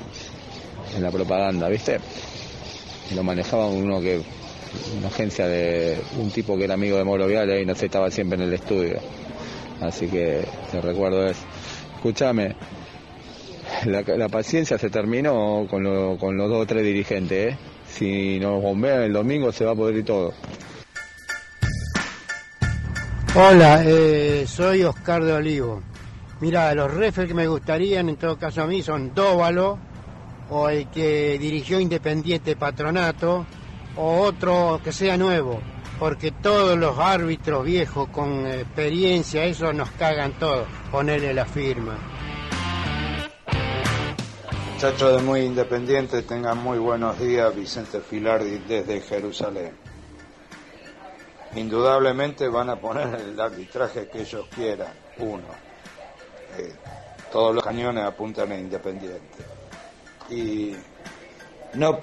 la propaganda, ¿viste? Y lo manejaba uno que. Una agencia de un tipo que era amigo de Mauro Viale y no sé, estaba siempre en el estudio. Así que te recuerdo eso. Escúchame, la, la, paciencia se terminó con, lo, con los dos o tres dirigentes, ¿eh? Si nos bombean el domingo se va a poder ir todo. Hola, eh, soy Oscar de Olivo. Mira, los refes que me gustarían en todo caso a mí son Dóvalo, o el que dirigió Independiente Patronato, o otro que sea nuevo, porque todos los árbitros viejos con experiencia, eso nos cagan todos, ponerle la firma. Muchachos de Muy Independiente, tengan muy buenos días. Vicente Filardi desde Jerusalén. Indudablemente van a poner el arbitraje que ellos quieran, uno. Eh, todos los cañones apuntan a Independiente. Y no,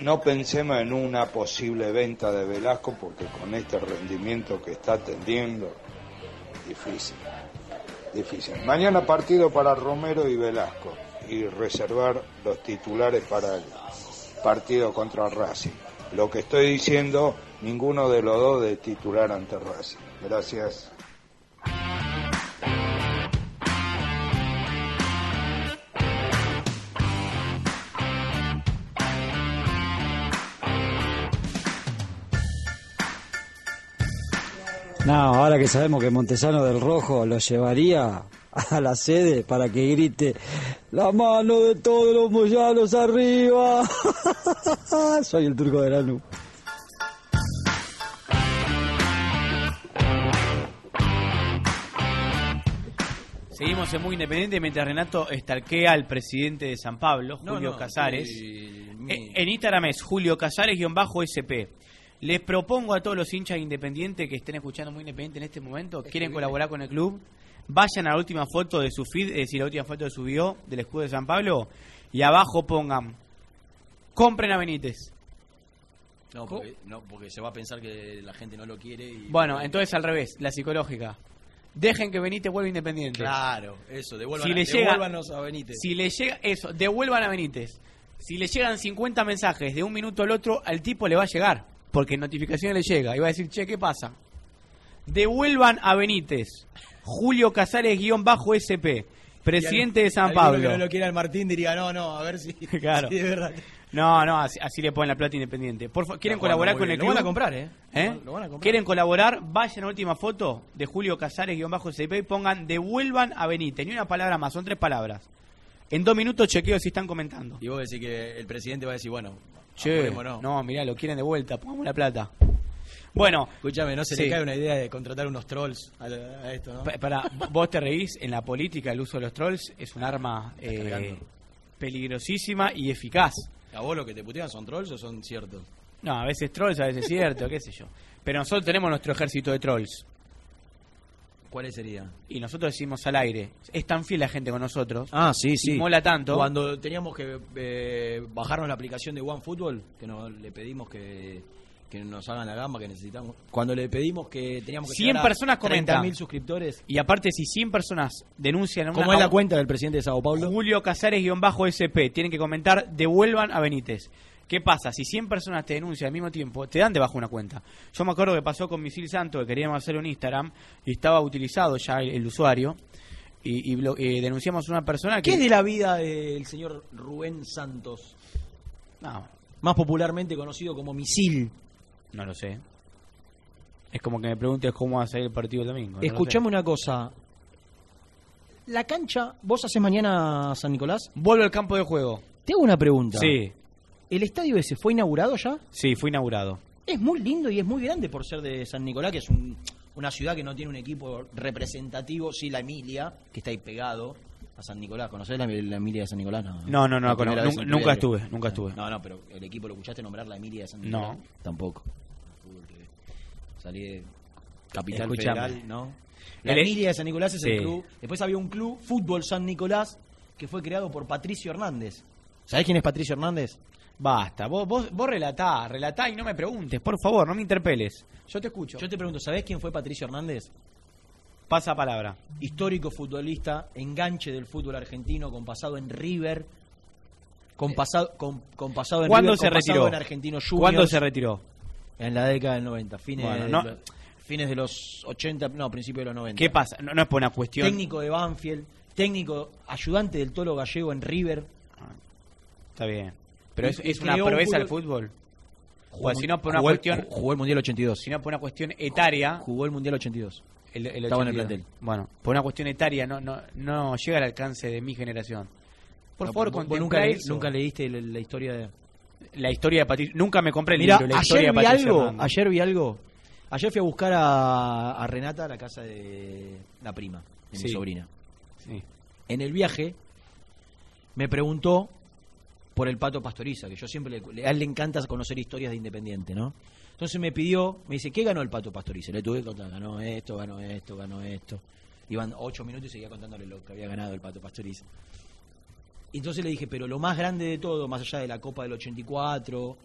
no pensemos en una posible venta de Velasco porque con este rendimiento que está teniendo, difícil. Difícil. Mañana partido para Romero y Velasco y reservar los titulares para el partido contra Racing. Lo que estoy diciendo, ninguno de los dos de titular ante Racing. Gracias. No, ahora que sabemos que Montesano del Rojo lo llevaría a la sede para que grite la mano de todos los moyanos arriba. Soy el turco de la nube. Seguimos en Muy Independiente mientras Renato estalquea al presidente de San Pablo, Julio no, Casares. estoy- Eh, En Instagram es Julio Casares-SP. Les propongo a todos los hinchas de Independiente que estén escuchando Muy Independiente en este momento, quieren colaborar con el club, vayan a la última foto de su feed, es decir, la última foto de su bio del escudo de San Pablo, y abajo pongan, compren a Benítez. No porque, no, porque se va a pensar que la gente no lo quiere. Y... Bueno, entonces al revés, la psicológica. Dejen que Benítez vuelva Independiente. Claro, eso, devuelvan, Si le llega- a Benítez. Si le llega eso, devuelvan a Benítez. Si le llegan 50 mensajes de un minuto al otro, al tipo le va a llegar, porque en notificaciones le llega y va a decir, "Che, ¿qué pasa?" Devuelvan a Benítez. Julio Casares-SP, presidente Y de San Pablo. que no lo quiera el Martín diría, no, no, a ver si, Claro. si de verdad. No, no, así, así le ponen la plata independiente. Por fa- ¿Quieren colaborar con el Lo club? van a comprar, ¿eh? ¿Eh? Lo van- lo van a comprar. ¿Quieren colaborar? Vayan a la última foto de Julio Casares-SP y pongan devuelvan a Benítez. Ni una palabra más, son tres palabras. En dos minutos chequeo si están comentando. Y vos decís que el presidente va a decir, bueno, Che, apurémonos. no, mirá, lo quieren de vuelta, pongamos la plata. Bueno, Escúchame, no se Sí. le cae una idea de contratar unos trolls a, a esto, ¿no? pa- para, vos te reís, en la política el uso de los trolls es un arma eh, peligrosísima y eficaz. ¿A vos lo que te putean son trolls o son ciertos? No, a veces trolls, a veces cierto, qué sé yo. Pero nosotros tenemos nuestro ejército de trolls. ¿Cuáles serían? Y nosotros decimos al aire. Es tan fiel la gente con nosotros. Ah, sí, y sí. mola tanto. Cuando teníamos que eh, bajarnos la aplicación de OneFootball, que nos, le pedimos que, que nos hagan la gamba que necesitamos. Cuando le pedimos que teníamos que 100 llegar a personas comentan. 30.000 suscriptores. Y aparte, si 100 personas denuncian a una... ¿Cómo es la cuenta del presidente de Sao Paulo? Julio Casares-SP. Tienen que comentar, devuelvan a Benítez. ¿Qué pasa? Si 100 personas te denuncian al mismo tiempo, te dan debajo una cuenta. Yo me acuerdo que pasó con Misil Santo, que queríamos hacer un Instagram, y estaba utilizado ya el, el usuario, y, eh, denunciamos a una persona que... ¿Qué es de la vida del señor Rubén Santos? No, Más popularmente conocido como Misil. no lo sé. Es como que me preguntes cómo va a salir el partido el domingo. no. Escuchame una cosa. La cancha, ¿vos haces mañana San Nicolás? Vuelvo al campo de juego. Te hago una pregunta. Sí, ¿El estadio ese fue inaugurado ya? sí, fue inaugurado. Es muy lindo y es muy grande por ser de San Nicolás, que es un- una ciudad que no tiene un equipo representativo. Sí, la Emilia, que está ahí pegado a San Nicolás. ¿Conocés la, la Emilia de San Nicolás? No, No, no, no, conozco. Nunca- estuve, nunca estuve. No, no, pero el equipo lo escuchaste nombrar la Emilia de San Nicolás. No. Tampoco. Salí de Capital Escuchame. Federal, ¿no? La El- Emilia de San Nicolás es Sí. el club. Después había un club, Fútbol San Nicolás, que fue creado por Patricio Hernández. ¿Sabés quién es Patricio Hernández? Basta, vos, vos, vos relatá, relatá y no me preguntes, por favor, no me interpeles. Yo te escucho. Yo te pregunto, ¿sabés quién fue Patricio Hernández? Pasa palabra. Histórico futbolista, enganche del fútbol argentino, con pasado en River, con pasado, con, con pasado en ¿Cuándo River, se con pasado retiró? en Argentino Juniors. ¿Cuándo se retiró? En la década del 90, fines, Bueno, de, no- fines de los 80, no, principios de los 90. ¿Qué pasa? No, no es por una cuestión. Técnico de Banfield, técnico ayudante del Tolo Gallego en River. Está bien. Pero es, es una proeza el fútbol-. Jugó O si no, por una jugó cuestión. jugó el Mundial 82. Si no, por una cuestión etaria. Jugó el Mundial 82. El, el Estaba en el 82. plantel. Bueno, por una cuestión etaria no, no, no llega al alcance de mi generación. Por No, favor, vos- vos nunca, le- nunca leíste la, la historia de... La historia de Patricio. Nunca me compré el Mira, libro, la historia ayer de vi Patricio algo, Hernández. ayer vi algo. Ayer fui a buscar a, a Renata a la casa de la prima, de Sí. mi sobrina. Sí. En el viaje me preguntó por el Pato Pastoriza, que yo siempre le, a él le encanta conocer historias de Independiente, ¿no? Entonces me pidió, me dice, ¿qué ganó el Pato Pastoriza? Le tuve que contar, ganó esto, ganó esto, ganó esto. Iban ocho minutos y seguía contándole lo que había ganado el Pato Pastoriza. Entonces le dije, pero lo más grande de todo, más allá de la Copa del 84,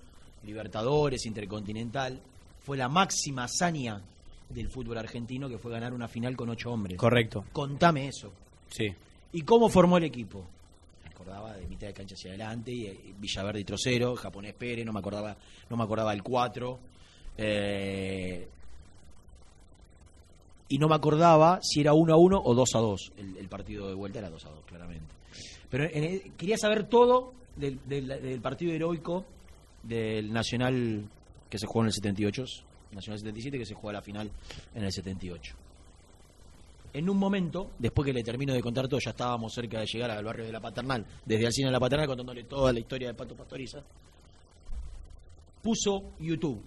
Libertadores, Intercontinental, fue la máxima hazaña del fútbol argentino, que fue ganar una final con ocho hombres. Correcto. Contame eso. Sí. ¿Y cómo formó el equipo? Acordaba de mitad de cancha hacia adelante, y, eh, Villaverde y Trocero, Japonés Pérez, no me acordaba, no me acordaba el 4. eh, y no me acordaba si era 1 a 1 o 2 a 2. El, el partido de vuelta era 2 a 2, claramente. Pero en el- quería saber todo del, del- del partido heroico del Nacional que se jugó en el 78, Nacional 77 que se jugó a la final en el 78. En un momento, después que le termino de contar todo, ya estábamos cerca de llegar al barrio de la Paternal, desde el cine de la Paternal contándole toda la historia de Pato Pastoriza, puso YouTube.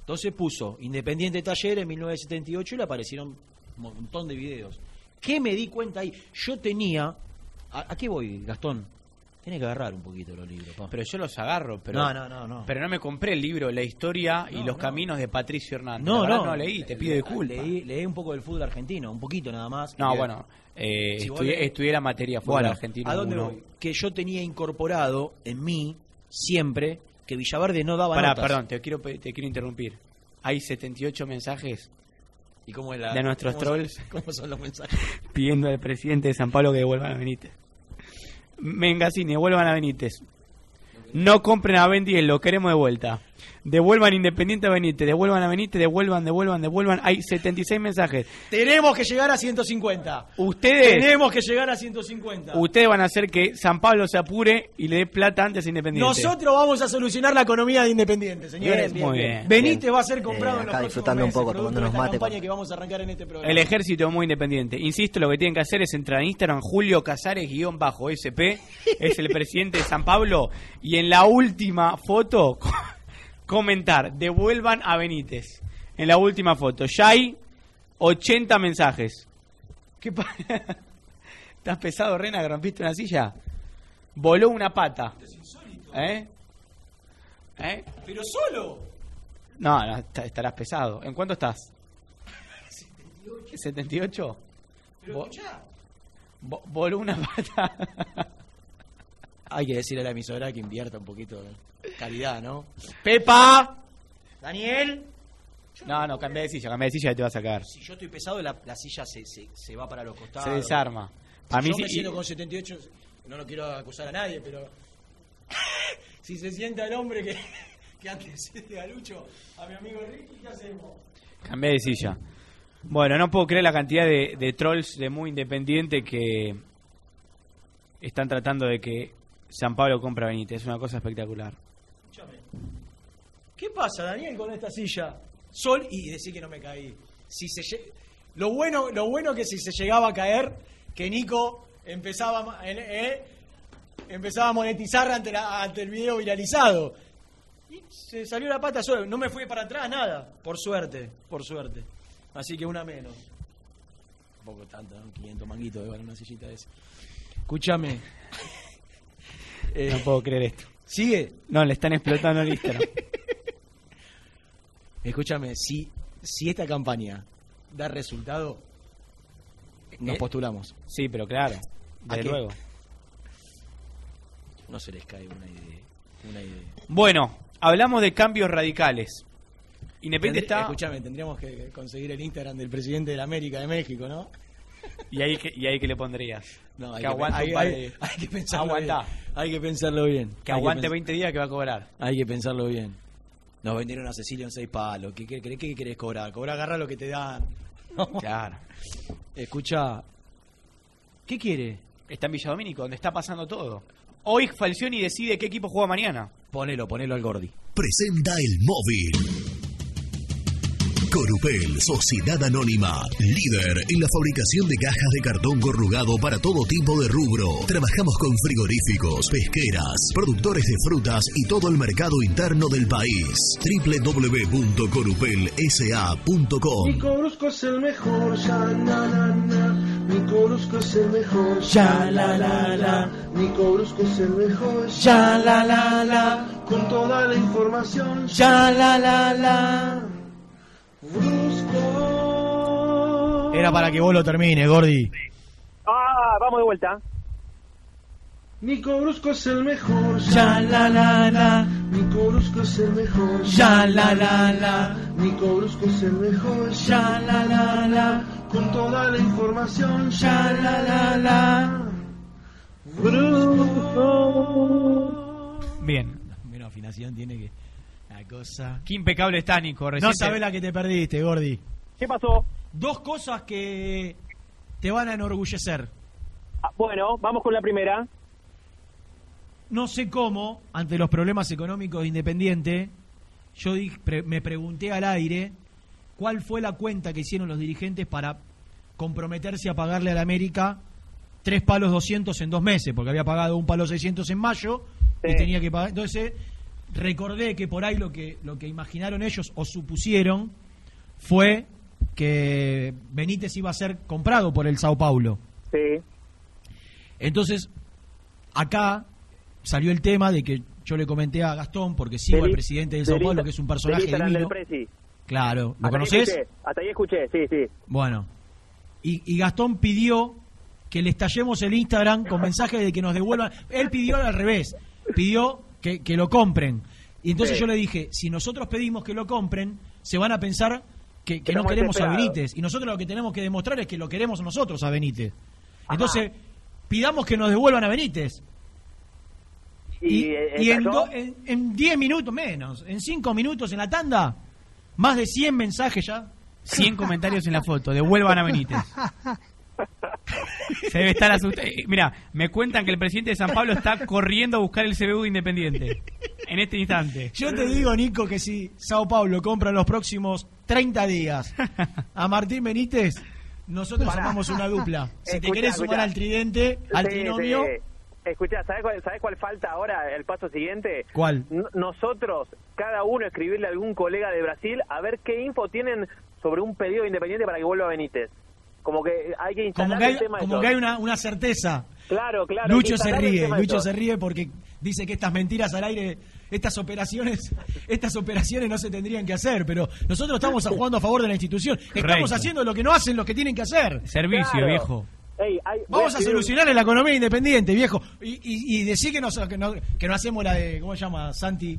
Entonces puso Independiente Taller en 1978 y le aparecieron un montón de videos. ¿Qué me di cuenta ahí? Yo tenía... ¿A, a qué voy, Gastón? Tiene que agarrar un poquito los libros. pa. Pero yo los agarro, pero No, no, no, no. Pero no me compré el libro La historia y los no. caminos de Patricio Hernández. No, no, no leí, te pido disculpas. Leí, leí un poco del fútbol argentino, un poquito nada más. No, bueno, eh, Si estudié, le- estudié la materia fútbol Bueno, argentino. ¿A dónde voy? Que yo tenía incorporado en mí siempre que Villaverde no daba Pará, notas. perdón, te quiero, te quiero interrumpir. Hay 78 mensajes ¿Y cómo es la- de nuestros cómo son- trolls ¿Cómo son los mensajes? pidiendo al presidente de San Pablo que devuelvan a Benítez. Mengacini, devuelvan a Benítez. No compren a Ben 10, lo queremos de vuelta. Devuelvan Independiente a Benítez, devuelvan a Benítez, devuelvan, devuelvan, devuelvan. Hay 76 mensajes. Tenemos que llegar a 150. Ustedes, Tenemos que llegar a 150. ustedes van a hacer que San Pablo se apure y le dé plata antes a Independiente. Nosotros vamos a solucionar la economía de Independiente, señores. Bien, muy bien. Benítez Bien. va a ser comprado Eh, en los disfrutando un meses, poco, producto de tomándonos esta mate campaña con- que vamos a arrancar en este programa. El ejército muy independiente. Insisto, lo que tienen que hacer es entrar en Instagram, Julio Casares guion bajo SP, es el presidente de San Pablo, y en la última foto comentar, devuelvan a Benítez. En la última foto. Ya hay 80 mensajes. ¿Qué pa- ¿Estás pesado, Rena, rompiste una silla? Voló una pata. ¿Eh? ¿Eh? Pero solo. No, no, est- estarás pesado. ¿En cuánto estás? 78. Pero Vo- escuchá. vo- voló una pata. Hay que decirle a la emisora que invierta un poquito de calidad, ¿no? Pepa. Daniel. No, no, cambia de silla, cambia de silla y te vas a caer. Si yo estoy pesado, la, la silla se, se, se va para los costados. Se desarma. Si A mí yo sí- me siento con 78, no lo quiero acusar a nadie, pero si se sienta el hombre que, que antes de Galucho, a mi amigo Ricky, ¿qué hacemos? Cambié de silla. Bueno, no puedo creer la cantidad de, de trolls de muy independiente que están tratando de que San Pablo compra a Benítez. Es una cosa espectacular. Escúchame. ¿Qué pasa, Daniel, con esta silla? Sol y decir que no me caí. Si se lle- lo bueno, lo bueno que si se llegaba a caer, que Nico empezaba, eh, empezaba a monetizar ante, la- ante el video viralizado. Y se salió la pata solo. No me fui para atrás, nada. Por suerte, por suerte. Así que una menos. Tampoco tanto, ¿no? 500 manguitos de una sillita de esa. Escúchame. Eh, No puedo creer esto. ¿Sigue? No, le están explotando el Instagram. Escúchame, si, si esta campaña da resultado, nos ¿Eh? postulamos. Sí, pero claro. ¿A Desde qué? luego. No se les cae una idea. Una idea. Bueno, hablamos de cambios radicales. Independiente está... Escúchame, tendríamos que conseguir el Instagram del presidente de la América de México, ¿no? ¿Y ahí, que, ¿Y ahí que le pondrías? No, hay que que, aguante hay, un par hay- de- hay que pensarlo bien. Hay que pensarlo bien. Que Hay aguante pens- 20 días que va a cobrar. Hay que pensarlo bien. Nos vendieron a Cecilia en seis palos. ¿Qué, qué, qué, qué querés cobrar? Cobrar, agarra lo que te dan. Claro. Escucha. ¿Qué quiere? Está en Villadomínico, donde está pasando todo. Hoy Falcioni decide qué equipo juega mañana. Ponelo, ponelo al Gordi. Presenta el móvil. Corupel, Sociedad Anónima, líder en la fabricación de cajas de cartón corrugado para todo tipo de rubro. Trabajamos con frigoríficos, pesqueras, productores de frutas y todo el mercado interno del país. www.corupelsa.com Mi Corusco es el mejor, ya na na na. Mi es el mejor, Ya, la, la, la. Mi Corusco es el mejor, Ya, la, la, la. Con toda la información, Ya, la, la, la. Brusco. Era para que vos lo termines, Gordi. Ah, vamos de vuelta. Mi Corusco es el mejor, Ya, la, la, la. Mi Corusco es el mejor, Ya, la, la, la. Mi Corusco es el mejor, Ya, la, la, la. Con toda la información, Ya, la, la, la. Brusco. Bien. Menos afinación tiene que. Cosa. Qué impecable está, Nico. No Recién te- sabés la que te perdiste, Gordi. ¿Qué pasó? Dos cosas que te van a enorgullecer. Ah, bueno, vamos con la primera. No sé cómo, ante los problemas económicos de Independiente, yo di- pre- me pregunté al aire cuál fue la cuenta que hicieron los dirigentes para comprometerse a pagarle a la América tres palos 200 en dos meses, porque había pagado un palo 600 en mayo y tenía que pagar. Entonces, recordé que por ahí lo que, lo que imaginaron ellos o supusieron fue que Benítez iba a ser comprado por el Sao Paulo. Sí. Entonces, acá salió el tema de que yo le comenté a Gastón, porque sigo al presidente del Sao Paulo, que es un personaje divino. del. Claro, ¿lo conoces? Hasta ahí escuché, sí, sí. Bueno, y, y Gastón pidió que le estallemos el Instagram con mensajes de que nos devuelvan. Él pidió al revés, pidió que, que lo compren. Y entonces Sí. yo le dije, si nosotros pedimos que lo compren, se van a pensar que, que no queremos a. Benítez. Y nosotros lo que tenemos que demostrar es que lo queremos nosotros a Benítez. Entonces, pidamos que nos devuelvan a Benítez. Y, eh, y en, do- en, en 10 minutos menos, en 5 minutos en la tanda, más de 100 mensajes ya. 100 comentarios en la foto. Devuelvan a Benítez. Se debe estar asustado. Eh, Mira, me cuentan que el presidente de San Pablo está corriendo a buscar el CBU de Independiente. En este instante. Yo te digo, Nico, que si Sao Paulo compra en los próximos 30 días a Martín Benítez, nosotros armamos una dupla. Si te Escuchá, querés sumar al tridente, al Sí, trinomio, sí. Escuchá, ¿sabés cuál, ¿sabés cuál falta ahora, el paso siguiente? ¿Cuál? N- nosotros, cada uno, escribirle a algún colega de Brasil a ver qué info tienen sobre un pedido independiente para que vuelva Benítez. Como que hay que instalar como que hay, el tema de como eso. que hay una, una certeza. Claro, claro. Lucho se ríe, Lucho se ríe porque dice que estas mentiras al aire, estas operaciones, estas operaciones no se tendrían que hacer, pero nosotros estamos jugando a favor de la institución. Estamos Correcto. haciendo lo que no hacen los que tienen que hacer. Servicio, Claro. viejo. Ey, hay- voy Vamos a escribir un- solucionar la economía independiente, viejo. Y, y, y decir que no, que, no, que no hacemos la de, ¿cómo se llama? Santi,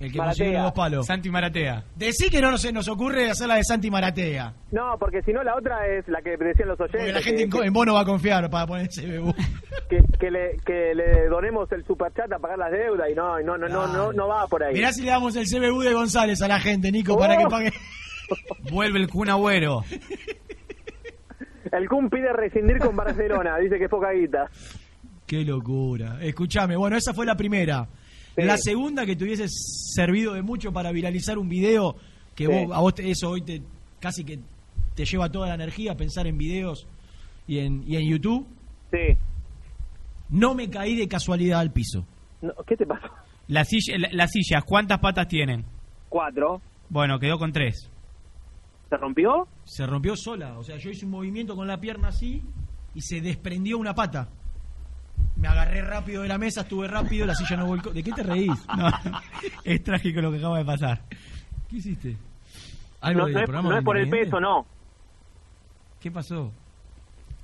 el que Maratea. consiguió los dos palos. Santi Maratea. Decí que no nos, nos ocurre hacer la de Santi Maratea. No, porque si no, la otra es la que decían los oyentes. Porque la gente que, en, vos no va a confiar para poner CBU. que, que le, que le donemos el superchat a pagar las deudas y no, y no, no, no, no, no va por ahí. Mirá si le damos el CBU de González a la gente, Nico, para Oh. que pague. Vuelve el Kun Agüero. El Kun pide rescindir con Barcelona, dice que es poca guita. Qué locura. Escúchame, bueno, esa fue la primera. Sí. La segunda que te hubiese servido de mucho para viralizar un video que Sí. vos, a vos te- eso hoy te casi que te lleva toda la energía pensar en videos y en, y en YouTube. Sí. No me caí de casualidad al piso. No, ¿Qué te pasó? La silla, la- las sillas, ¿cuántas patas tienen? Cuatro. Bueno, quedó con tres. ¿Se rompió? Se rompió sola. O sea, yo hice un movimiento con la pierna así y se desprendió una pata. Me agarré rápido de la mesa, estuve rápido, la silla no volcó. ¿De qué te reís? No, es trágico lo que acaba de pasar. ¿Qué hiciste? ¿Algo No, del no es, no por el peso, no. ¿Qué pasó?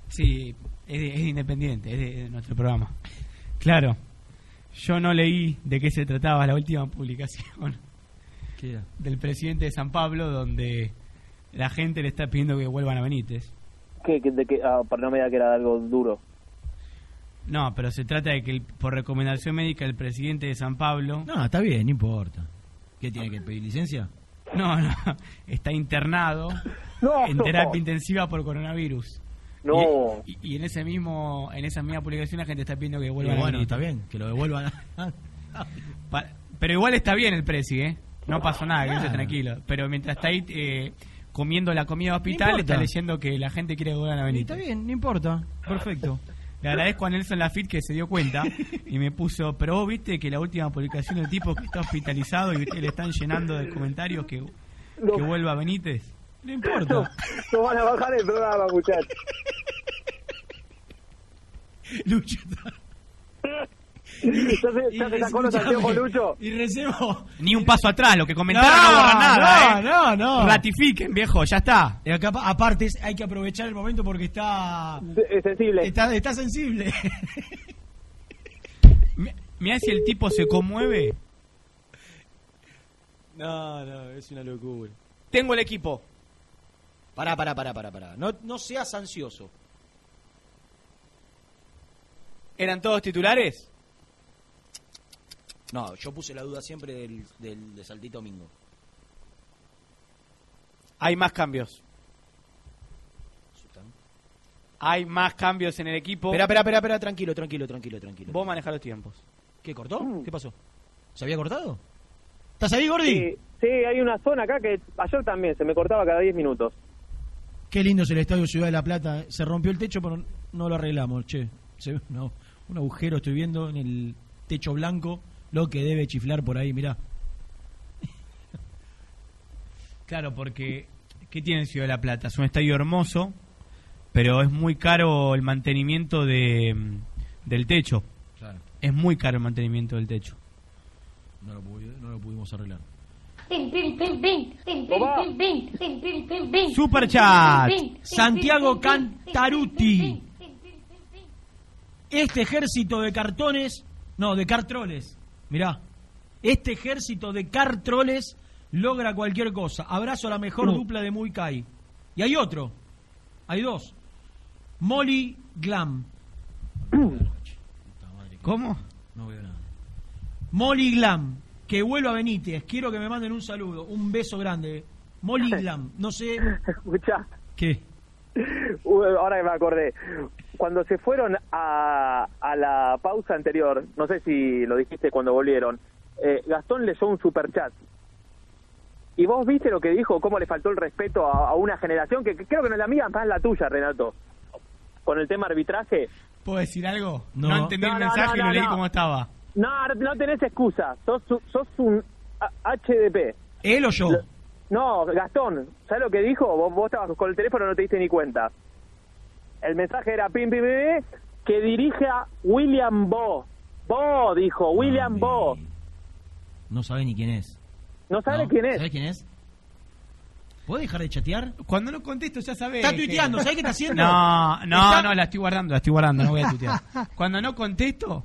Sí, es, de- es independiente, es de, de nuestro programa. Claro, yo no leí de qué se trataba la última publicación del presidente de San Pablo, donde la gente le está pidiendo que vuelvan a Benítez. ¿Qué, qué- de qué? Ah, para no me da que era algo duro. No, pero se trata de que el- por recomendación médica el presidente de San Pablo... No, está bien, no importa. ¿Qué tiene que pedir licencia? No, no, está internado No. en terapia intensiva por coronavirus. No. Y, y- y en ese mismo en esa misma publicación la gente está pidiendo que Y vuelvan a bueno, está bien, que lo devuelvan. Pa- pero igual está bien el presi, ¿eh? No pasó nada, quédese Claro. tranquilo. Pero mientras está ahí, eh, comiendo la comida de hospital, importa. está leyendo que la gente quiere que vuelvan a Y Benítez. está bien, no importa. Perfecto. Le agradezco a Nelson Lafitte que se dio cuenta y me puso, pero vos viste que la última publicación del tipo que está hospitalizado y ustedes le están llenando de comentarios que, que vuelva a Benítez. No importa. No van a bajar el programa, muchachos. Lucho. Ya se, ya se sacó los anteojos, Lucho. Y recebo. Ni un paso atrás, lo que comentaron no, borra nada, no, ¿eh? no, no. Ratifiquen, viejo, ya está. Y acá, aparte, es- hay que aprovechar el momento porque está. Es sensible. Está, está sensible. Mira si el tipo se conmueve. No, no, es una locura. Tengo el equipo. Pará, pará, pará, pará, pará. No, no seas ansioso. ¿Eran todos titulares? No, yo puse la duda siempre del, del de Saltito Mingo. Hay más cambios. Hay más cambios en el equipo. Espera, espera, espera, espera, tranquilo, tranquilo, tranquilo, tranquilo. Vos manejás los tiempos. ¿Qué, cortó? ¿Qué pasó? ¿Se había cortado? ¿Estás ahí, Gordi? Sí, sí, hay una zona acá que ayer también se me cortaba cada 10 minutos. Qué lindo es el Estadio Ciudad de la Plata. eh. Se rompió el techo, pero no lo arreglamos, che. Se ve una- un agujero, estoy viendo, en el techo blanco. Lo que debe chiflar por ahí, mirá. Claro, porque ¿qué tiene Ciudad de la Plata? Es un estadio hermoso, pero es muy caro el mantenimiento de, mm, del techo. Claro. Es muy caro el mantenimiento del techo. No lo, pudi- no lo pudimos arreglar. Super chat. Santiago Cantaruti. Este ejército de cartones, no, de cartroles, mirá, este ejército de cartroles logra cualquier cosa. Abrazo a la mejor Mm. dupla de Muy Kai. Y hay otro, hay dos. Molly Glam. ¿Cómo? No veo nada. Molly Glam, que vuelva a Benítez. Quiero que me manden un saludo, un beso grande. Molly Glam, no sé. Escucha, ¿Qué? ahora que me acordé. Cuando se fueron a, a la pausa anterior, no sé si lo dijiste cuando volvieron, eh, Gastón leyó un superchat. ¿Y vos viste lo que dijo? ¿Cómo le faltó el respeto a, a una generación que, que creo que no es la mía, más la tuya, Renato? Con el tema arbitraje. ¿Puedo decir algo? No. No, entendí No, el no, mensaje y no, lo no, leí no. como estaba. No, no tenés excusa. Sos, sos un HDP. ¿Él o yo? No, Gastón, ¿sabes lo que dijo? Vos, vos estabas con el teléfono y no te diste ni cuenta. El mensaje era pim, pim, pim, que dirige a William Bo. Bo, dijo, William Bo. No sabe ni quién es. ¿No sabe No, quién es? ¿Sabés quién es? ¿Puedo dejar de chatear? Cuando no contesto ya sabés. Está que- tuiteando, ¿sabés qué está haciendo? No, no, Está- no, la estoy guardando, la estoy guardando, no voy a tuitear. Cuando no contesto,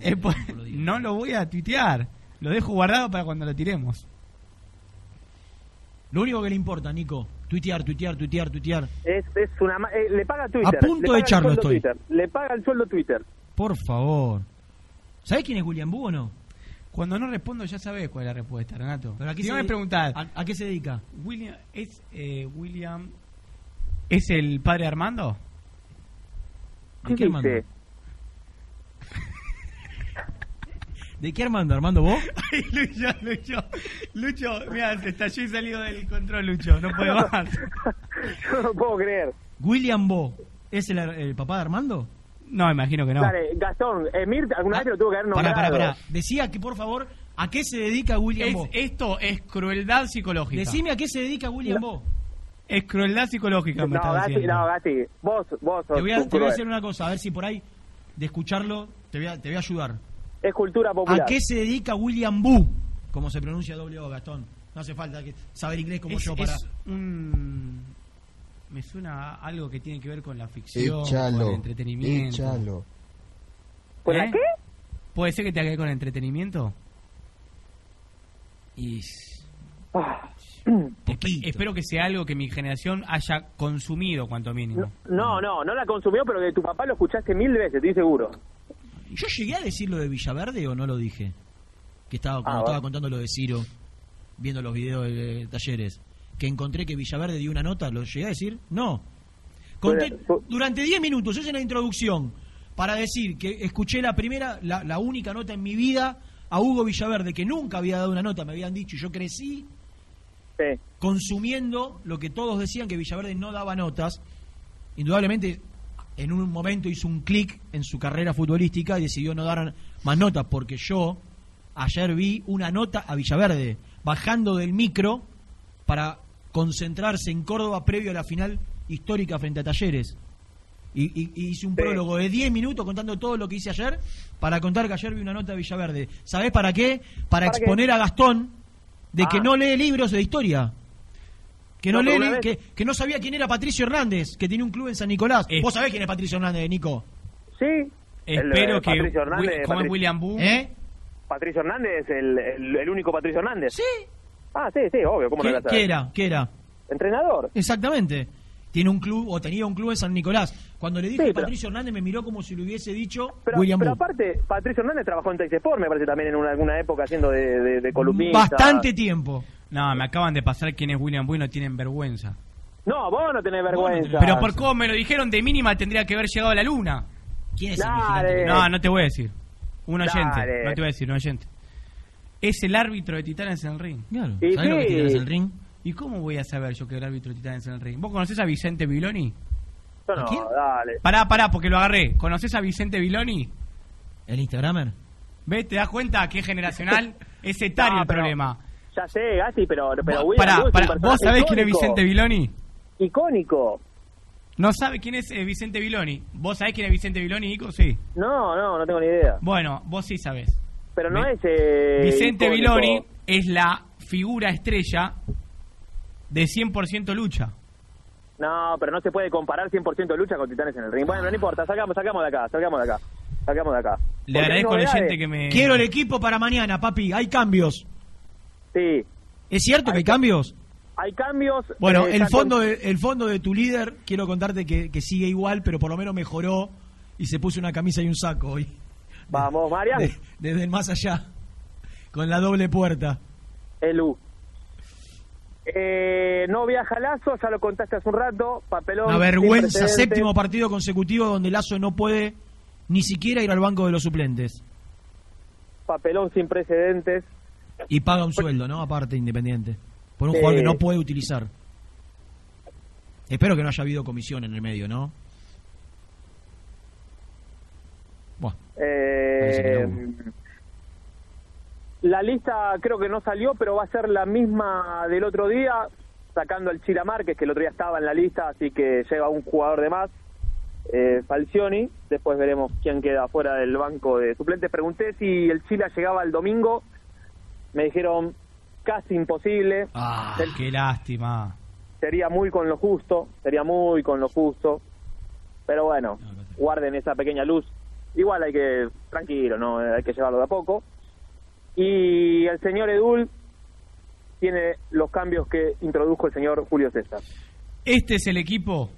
es por- no lo voy a tuitear. Lo dejo guardado para cuando lo tiremos. Lo único que le importa, Nico, tuitear, tuitear, tuitear, tuitear. Es, es una, ma- eh, le paga Twitter. A punto de echarlo estoy. Twitter, Le paga el sueldo Twitter. Por favor. ¿Sabés quién es William Boo o no? Cuando no respondo ya sabés cuál es la respuesta, Renato. Pero aquí si no me preguntás, ¿A, a qué se dedica? William, ¿es eh, William, ¿es el padre de Armando? ¿De qué Armando? ¿De qué Armando? ¿Armando vos? Ay, Lucho, Lucho, Lucho, mira, se estalló y salió del control, Lucho, no puedo más. no lo puedo creer. William Bo. ¿Es el, el papá de Armando? No, imagino que no. Dale, Gastón, Emir alguna vez te lo tuvo que haber nombrado. pará, pará. Decía que, por favor, ¿a qué se dedica William Es- Bo? esto es crueldad psicológica. Decime a qué se dedica William No. Bo. Es crueldad psicológica, me No, está Gasti, diciendo. no, Gasti, vos, vos sos Te voy, a, te voy a decir una cosa, a ver si por ahí, de escucharlo, te voy a, te voy a ayudar. Es cultura popular. ¿A qué se dedica William Boo? Como se pronuncia doble O, Gastón. No hace falta que saber inglés como es, yo para... es un... Me suena a algo que tiene que ver con la ficción, con el entretenimiento. échalo. ¿Con la ¿Eh? qué? ¿Puede ser que tenga que ver con entretenimiento? Y... Espe- Espero que sea algo que mi generación haya consumido, cuanto mínimo. No, no, no la consumió, pero de tu papá lo escuchaste mil veces, estoy seguro. ¿Yo llegué a decir lo de Villaverde o no lo dije? Que estaba, cuando Ah, estaba bueno. contando lo de Ciro, viendo los videos de talleres, que encontré que Villaverde dio una nota, ¿lo llegué a decir? No. Conté durante 10 minutos, es una introducción, para decir que escuché la primera, la, la única nota en mi vida a Hugo Villaverde, que nunca había dado una nota, me habían dicho, y yo crecí consumiendo lo que todos decían que Villaverde no daba notas. Indudablemente, en un momento hizo un clic en su carrera futbolística y decidió no dar más notas, porque yo ayer vi una nota a Villaverde bajando del micro para concentrarse en Córdoba previo a la final histórica frente a Talleres. Y, y- y hice un prólogo de 10 minutos contando todo lo que hice ayer para contar que ayer vi una nota de Villaverde. ¿Sabés para qué? Para, ¿Para qué? exponer a Gastón de que Ah. no lee libros de historia. Que no, No, pero lee, una li- vez- que, que no sabía quién era Patricio Hernández, que tiene un club en San Nicolás. ¿Vos sabés quién es Patricio Hernández, Nico? Sí. Espero El, que Patricio Hernández, ¿cómo es William Boo? ¿Eh? Patricio Hernández, el, el, el único Patricio Hernández. Sí. Ah, sí, sí, obvio. ¿Cómo no ¿Qué, a qué era? ¿Qué era? Entrenador. Exactamente. Tiene un club, o tenía un club en San Nicolás. Cuando le dije Sí, pero- Patricio Hernández me miró como si le hubiese dicho Pero, William pero Boo. aparte, Patricio Hernández trabajó en Texesport, me parece también en una, alguna época haciendo de, de, de columnista. Bastante tiempo. No, me acaban de pasar quién es William Boo y no tienen vergüenza. No, vos no tenés vergüenza. Pero por cómo me lo dijeron, de mínima tendría que haber llegado a la luna. ¿Quién es el Dale. No, no te voy a decir. Un oyente. Dale. No te voy a decir, un oyente. Es el árbitro de Titanes en el ring. Claro. Y ¿Sabés lo que es. Titanes en el ring? ¿Y cómo voy a saber yo que el árbitro de Titanes en el ring? ¿Vos conocés a Vicente Viloni? Yo no, dale. Pará, pará, porque lo agarré. ¿Conocés a Vicente Viloni? ¿El Instagramer? ¿Ves? ¿Te das cuenta que es generacional? es etario No, el pero- problema. Ya sé, Gasti, pero, pero William pará, Boo es un pará, personaje ¿Vos sabés quién es icónico. Vicente Viloni? Icónico. ¿No sabe quién es eh, Vicente Viloni? ¿Vos sabés quién es Vicente Viloni, Nico? Sí. No, no, no tengo ni idea. Bueno, vos sí sabés. Pero no Ve- es. Eh, Vicente icónico. Viloni es la figura estrella de 100% lucha. No, pero no se puede comparar 100% de lucha con Titanes en el ring. Bueno, no importa, sacamos, sacamos de acá, sacamos de acá. Sacamos de acá. Le Porque agradezco al novedades. oyente que me... Quiero el equipo para mañana, papi. Hay cambios. Sí. ¿Es cierto que hay cambios? Hay cambios. Bueno, eh, el fondo, de, el fondo de tu líder, quiero contarte que, que sigue igual, pero por lo menos mejoró y se puso una camisa y un saco hoy. Vamos, Marian. De- desde el más allá, con la doble puerta. Elu. Eh, no viaja Lazo, ya lo contaste hace un rato. Papelón. Una vergüenza, séptimo partido consecutivo donde Lazo no puede ni siquiera ir al banco de los suplentes. Papelón sin precedentes. Y paga un sueldo, ¿no? Aparte, independiente. Por un jugador que no puede utilizar. Espero que no haya habido comisión en el medio, ¿no? Buah, Eh, la lista creo que no salió, pero va a ser la misma del otro día, sacando al Chila Márquez, que el otro día estaba en la lista, así que llega un jugador de más, eh, Falcioni. Después veremos quién queda fuera del banco de suplentes. Pregunté si el Chila llegaba el domingo, me dijeron casi imposible. Ah, qué lástima. sería muy con lo justo, sería muy con lo justo. Pero bueno, guarden esa pequeña luz. Igual hay que, tranquilo, ¿no? Hay que llevarlo de a poco. Y el señor Edul tiene los cambios que introdujo el señor Julio César. Este es el equipo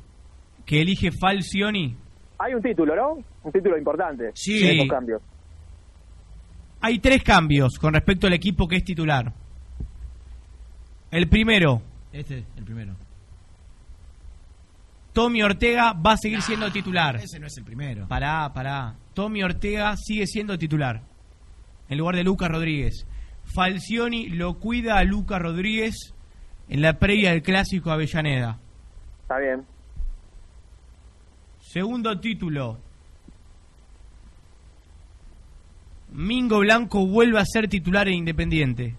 que elige Falcioni. Hay un título, ¿no? Un título importante. Sí. cambios. Hay tres cambios con respecto al equipo que es titular. El primero, Este, el primero. Tommy Ortega va a seguir siendo titular. Ese no es el primero. Pará, pará. Tommy Ortega sigue siendo titular. En lugar de Lucas Rodríguez. Falcioni lo cuida a Lucas Rodríguez en la previa del clásico Avellaneda. Está bien. Segundo título. Mingo Blanco vuelve a ser titular en Independiente.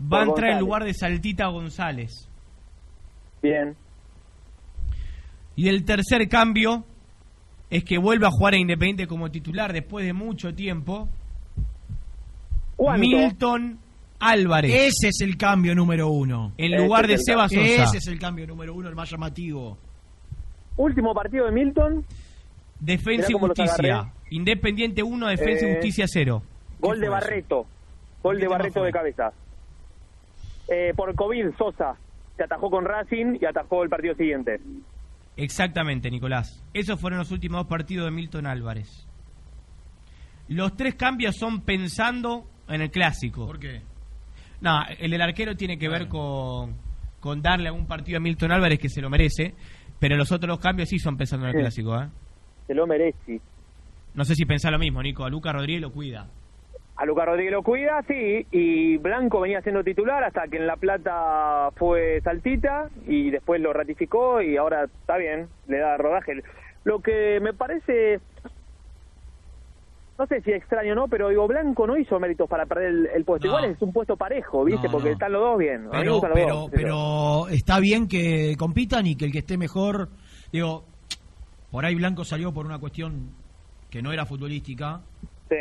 Va a entrar en lugar de Saltita González. Bien. Y el tercer cambio es que vuelve a jugar a Independiente como titular después de mucho tiempo. ¿Cuánto? Milton Álvarez. Ese es el cambio número uno. En lugar de Seba Sosa. Ese es el cambio número uno, el más llamativo. Último partido de Milton, Defensa y Justicia. Independiente 1, Defensa y Eh, Justicia 0. gol de Barreto. Gol de Barreto de cabeza. Eh, por COVID, Sosa se atajó con Racing y atajó el partido siguiente. Exactamente, Nicolás. Esos fueron los últimos dos partidos de Milton Álvarez. Los tres cambios son pensando en el clásico. ¿Por qué? No, el del arquero tiene que ver con, con darle a un partido a Milton Álvarez que se lo merece, pero los otros dos cambios sí son pensando en el Sí. clásico. ¿eh? Se lo merece. No sé si pensá lo mismo, Nico. A Lucas Rodríguez lo cuida. A Lucas Rodríguez lo cuida, sí, y Blanco venía siendo titular hasta que en La Plata fue Saltita y después lo ratificó y ahora está bien, le da rodaje. Lo que me parece, no sé si extraño o no, pero digo, Blanco no hizo méritos para perder el, el puesto. No. Igual es un puesto parejo, ¿viste? No, Porque no. están los dos bien. Pero, los dos, pero está bien que compitan y que el que esté mejor, digo, por ahí Blanco salió por una cuestión que no era futbolística, Sí,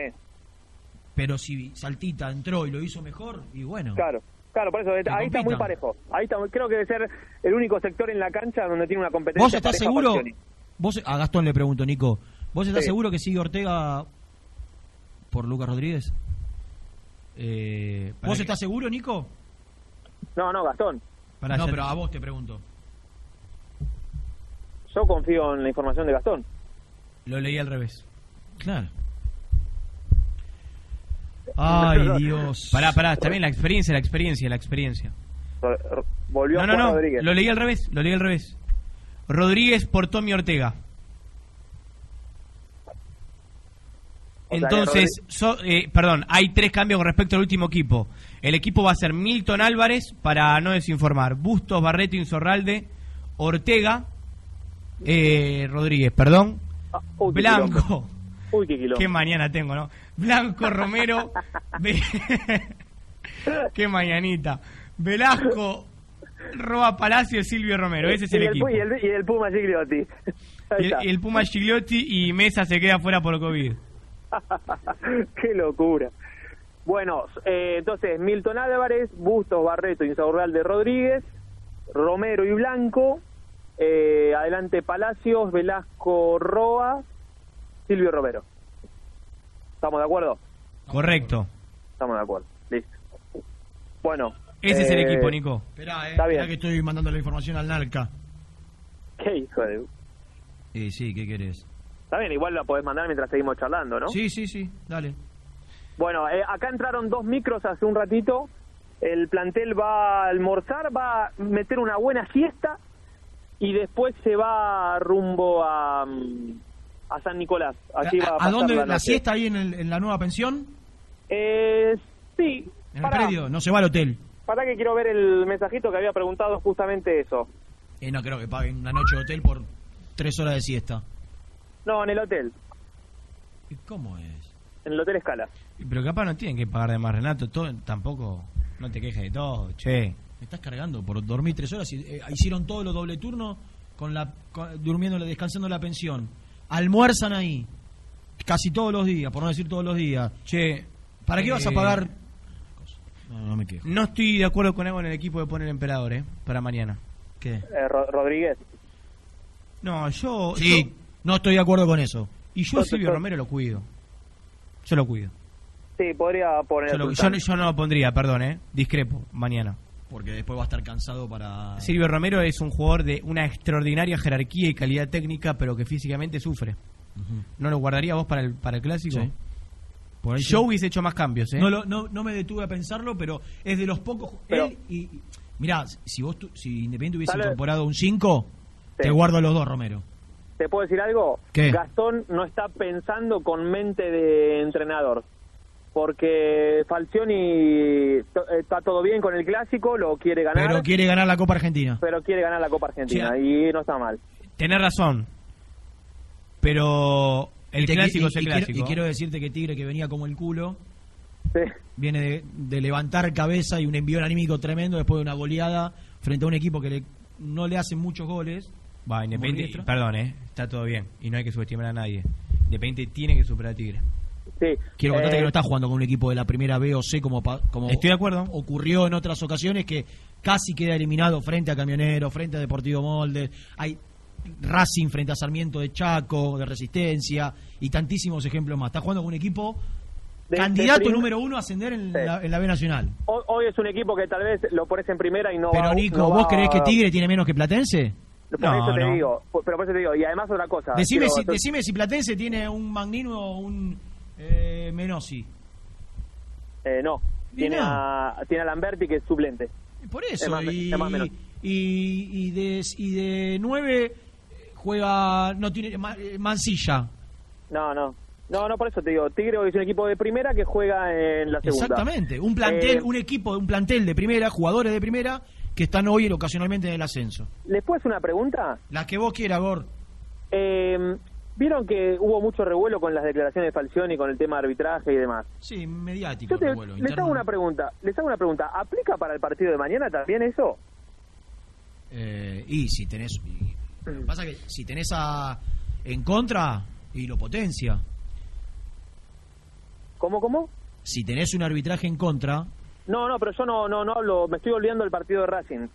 pero si Saltita entró y lo hizo mejor, y bueno. claro. Claro, por eso, ahí está muy parejo. Ahí está, creo que debe ser el único sector en la cancha donde tiene una competencia ¿Vos estás seguro? Vos, a Gastón le pregunto, Nico, ¿vos estás Sí. seguro que sigue Ortega por Lucas Rodríguez? Eh, ¿Vos que- estás seguro, Nico? No, no, Gastón. Para no, pero a vos te pregunto. Yo confío en la información de Gastón. Lo leí al revés. Claro. Ay, Dios. Pará, pará, está bien la experiencia, la experiencia, la experiencia. R- r- Volvió No, a no, no, Rodríguez. lo leí al revés, lo leí al revés. Rodríguez por Tommy Ortega. Entonces, so- eh, perdón, hay tres cambios con respecto al último equipo. El equipo va a ser Milton Álvarez, para no desinformar, Bustos, Barreto, Insorralde, Ortega, eh, Rodríguez, perdón, Ah, Blanco. Uy, qué quilombo. Qué mañana tengo, ¿no? Blanco, Romero, Ve- qué mañanita. Velasco, Roa Palacio, Silvio Romero, ese es y el equipo. Y el, y el Puma Gigliotti. Y el, el Puma Gigliotti y Mesa se queda fuera por COVID. Qué locura. Bueno, eh, entonces Milton Álvarez, Bustos, Barreto, Insaurralde Rodríguez, Romero y Blanco, eh, adelante Palacios, Velasco Roa, Silvio Romero. ¿Estamos de acuerdo? Correcto. Estamos de acuerdo. Listo. Bueno. Ese es el eh, equipo, Nico. Esperá, eh. Está bien. esperá que estoy mandando la información al Narca. ¿Qué hijo de...? Eh, sí, ¿qué querés? Está bien, igual la podés mandar mientras seguimos charlando, ¿no? Sí, sí, sí, dale. Bueno, eh, acá entraron dos micros hace un ratito. El plantel va a almorzar, va a meter una buena siesta y después se va rumbo a, mm, a San Nicolás. Allí va a, ¿A, a pasar dónde la, siesta ahí en, el- en la nueva pensión? Eh, sí. En el predio, no se va al hotel. pará que quiero ver el mensajito que había preguntado justamente eso. Eh, no creo que paguen una noche de hotel por tres horas de siesta. No, en el hotel. ¿Y ¿Cómo es? En el Hotel Escala. Pero capaz no tienen que pagar de más, Renato. Todo, tampoco, no te quejes de todo, che. Me estás cargando por dormir tres horas. Y, eh, hicieron todos los doble turnos con la, con- durmiendo, descansando la pensión. Almuerzan ahí. Casi todos los días, por no decir todos los días. Che. ¿Para qué vas a eh, pagar? No, no me quejo. No estoy de acuerdo con algo en el equipo de poner emperador, ¿eh? Para mañana. ¿Qué? Eh, Ro- Rodríguez. No, yo. Sí, yo- no estoy de acuerdo con eso. y yo a Silvio Romero lo cuido. Yo lo cuido. Sí, podría poner... Yo, lo- yo no- yo no lo pondría, perdón, ¿eh? Discrepo, mañana. Porque después va a estar cansado para... Silvio Romero es un jugador de una extraordinaria jerarquía y calidad técnica, pero que físicamente sufre. ¿No lo guardaría vos para el, para el clásico? Sí. Por ahí Yo sí. hubiese hecho más cambios, ¿eh? No, lo- no, no me detuve a pensarlo, pero es de los pocos. Pero- él y, y- mirá, si vos tu- si Independiente hubiese Sale- incorporado un 5, Sí. te guardo a los dos, Romero. ¿Te puedo decir algo? ¿Qué? Gastón no está pensando con mente de entrenador. Porque Falcioni to- está todo bien con el clásico, lo quiere ganar, Pero quiere ganar la Copa Argentina. pero quiere ganar la Copa Argentina Sí. y no está mal. Tenés razón. Pero el te- clásico y- es el y quiero- clásico. y quiero decirte que Tigre, que venía como el culo, Sí. viene de, de levantar cabeza y un envío anímico tremendo después de una goleada frente a un equipo que le- no le hacen muchos goles. Va, Independiente, perdón, ¿eh? Está todo bien. Y no hay que subestimar a nadie. Independiente tiene que superar a Tigre. Sí. Quiero contarte Eh, que no está jugando con un equipo de la primera B o C como, pa- como Estoy de acuerdo. ocurrió en otras ocasiones que casi queda eliminado frente a Camionero, frente a Deportivo Molde. Hay Racing frente a Sarmiento de Chaco, de Resistencia y tantísimos ejemplos más. Está jugando con un equipo de- candidato de número uno a ascender en, Sí. la, en la B Nacional. Hoy, hoy es un equipo que tal vez lo pones en primera y no Pero va Nico, no ¿vos va- creés que Tigre tiene menos que Platense? Por No, eso te no. digo, pero por eso te digo. Y además otra cosa. Decime quiero- si, decime si Platense tiene un Magnino o un eh, Menossi. Eh, no. Tiene. A, tiene a Lamberti que es suplente. Por Es eso, más- y, es más menos. y, y de, y de 9 juega, no tiene, eh, Mansilla. No, no. No, no, por eso te digo, Tigre es un equipo de primera que juega en la segunda. Exactamente, un plantel, Eh, un equipo, un plantel de primera, jugadores de primera que están hoy ocasionalmente en el ascenso. ¿Les puedo hacer una pregunta? La que vos quieras, Gor. Eh, Vieron que hubo mucho revuelo con las declaraciones de Falcioni, con el tema de arbitraje y demás. Sí, mediático Yo te- revuelo, les interno. hago una pregunta, les hago una pregunta, ¿aplica para el partido de mañana también eso? Eh, y si tenés. y- lo que pasa que si tenés a, en contra, y lo potencia. ¿Cómo, cómo? Si tenés un arbitraje en contra, No, no, pero yo no, no, no hablo, me estoy olvidando del partido de Racing.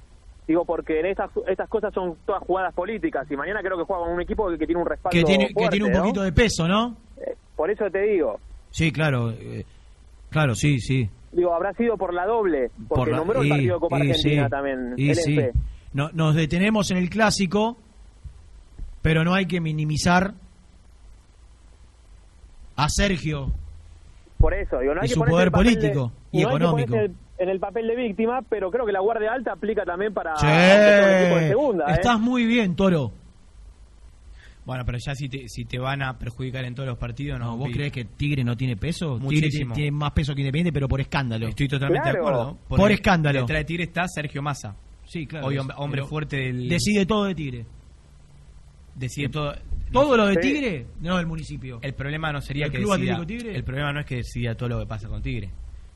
Digo, porque en estas, estas cosas son todas jugadas políticas y mañana creo que juega con un equipo que, que tiene un respaldo que tiene, que tiene un ¿no? poquito de peso, ¿no? Por eso te digo, Sí, claro. eh, claro, sí, sí. digo, habrá sido por la doble, porque Por la- nombró el partido de Copa y Argentina sí, también, y sí. No, nos detenemos en el clásico, pero no hay que minimizar a Sergio. Por eso, digo, no hay Y que su poder de- político y no hay que económico. ponerse el- en el papel de víctima, pero creo que la guardia alta aplica también para Sí, para el equipo de segunda. ¿eh? estás muy bien, Toro. Bueno, pero ya si te, si te van a perjudicar en todos los partidos, no. No, ¿Vos crees que Tigre no tiene peso? Tigre Muchísimo. tiene, tiene más peso que Independiente, pero por escándalo. Estoy totalmente de acuerdo. Por, porque escándalo. Detrás de Tigre está Sergio Massa. Sí, claro. Hoy hombre, fuerte del. Decide todo de Tigre. Decide todo. ¿Todo lo de. Tigre? No, el municipio. El problema no sería ¿El que Club decida. Atlético Tigre? El problema no es que decida todo lo que pasa con Tigre.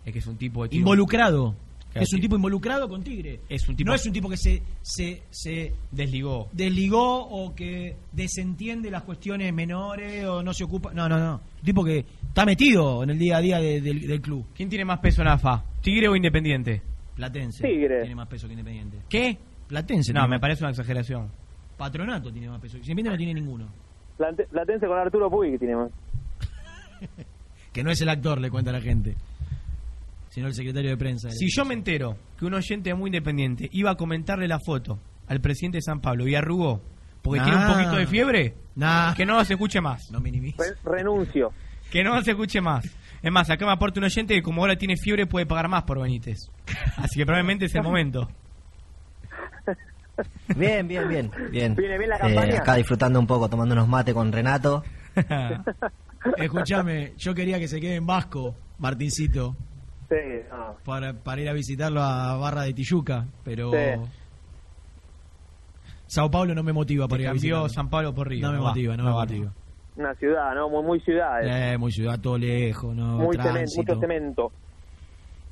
Es que es un tipo de Involucrado. Claro, es un tipo involucrado con Tigre. Es un tipo- No es un tipo que se, se, se desligó. desligó o que desentiende las cuestiones menores o no se ocupa. No, no, no. Un tipo que está metido en el día a día de- del, del club. ¿Quién tiene más peso en AFA? ¿Tigre o Independiente? Platense. Tigre. Tiene más peso que Independiente. ¿Qué? Platense. No, me más- parece una exageración. Patronato tiene más peso. Independiente no tiene ninguno. Plate- Platense con Arturo Puig que tiene más. Que no es el actor, le cuenta la gente. Sino el secretario de prensa. Si yo me entero que un oyente muy independiente iba a comentarle la foto al presidente de San Pablo y arrugó porque tiene un poquito de fiebre, Nah. que no se escuche más. No minimices. Re- renuncio. Que no se escuche más. Es más, acá me aporta un oyente que como ahora tiene fiebre puede pagar más por Benítez. Así que probablemente es el momento. Bien, bien, bien. bien. ¿Viene bien la Eh, campaña? acá disfrutando un poco, tomando unos mates con Renato. Escúchame, yo quería que se quede en Vasco, Martincito, Sí, no. para, para ir a visitarlo a Barra de Tijuca, pero. Sí. Sao Paulo no me motiva para ir a visitarlo. San Pablo por Río. No me va, motiva, no, me va, motiva. Una ciudad, ¿no? Muy, muy ciudad. eh. Eh, muy ciudad, todo lejos, no, muy cemento, mucho cemento.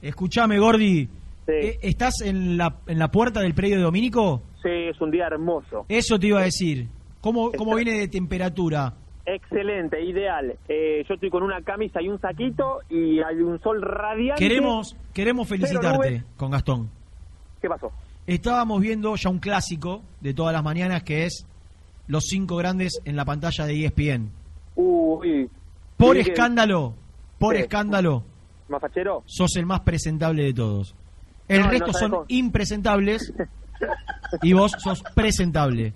Escúchame, Gordi, Sí. eh, ¿estás en la, en la puerta del predio de Domínico? Sí, es un día hermoso. Eso te iba a decir. ¿Cómo, cómo viene de temperatura? Excelente, ideal. Eh, yo estoy con una camisa y un saquito y hay un sol radiante. Queremos, queremos felicitarte con Gastón. ¿Qué pasó? Estábamos viendo ya un clásico de todas las mañanas que es los cinco grandes en la pantalla de ESPN. Uy. Por Sí, escándalo, por Sí. escándalo, ¿Más fachero? sos el más presentable de todos. El No, resto son cómo. impresentables y vos sos presentable,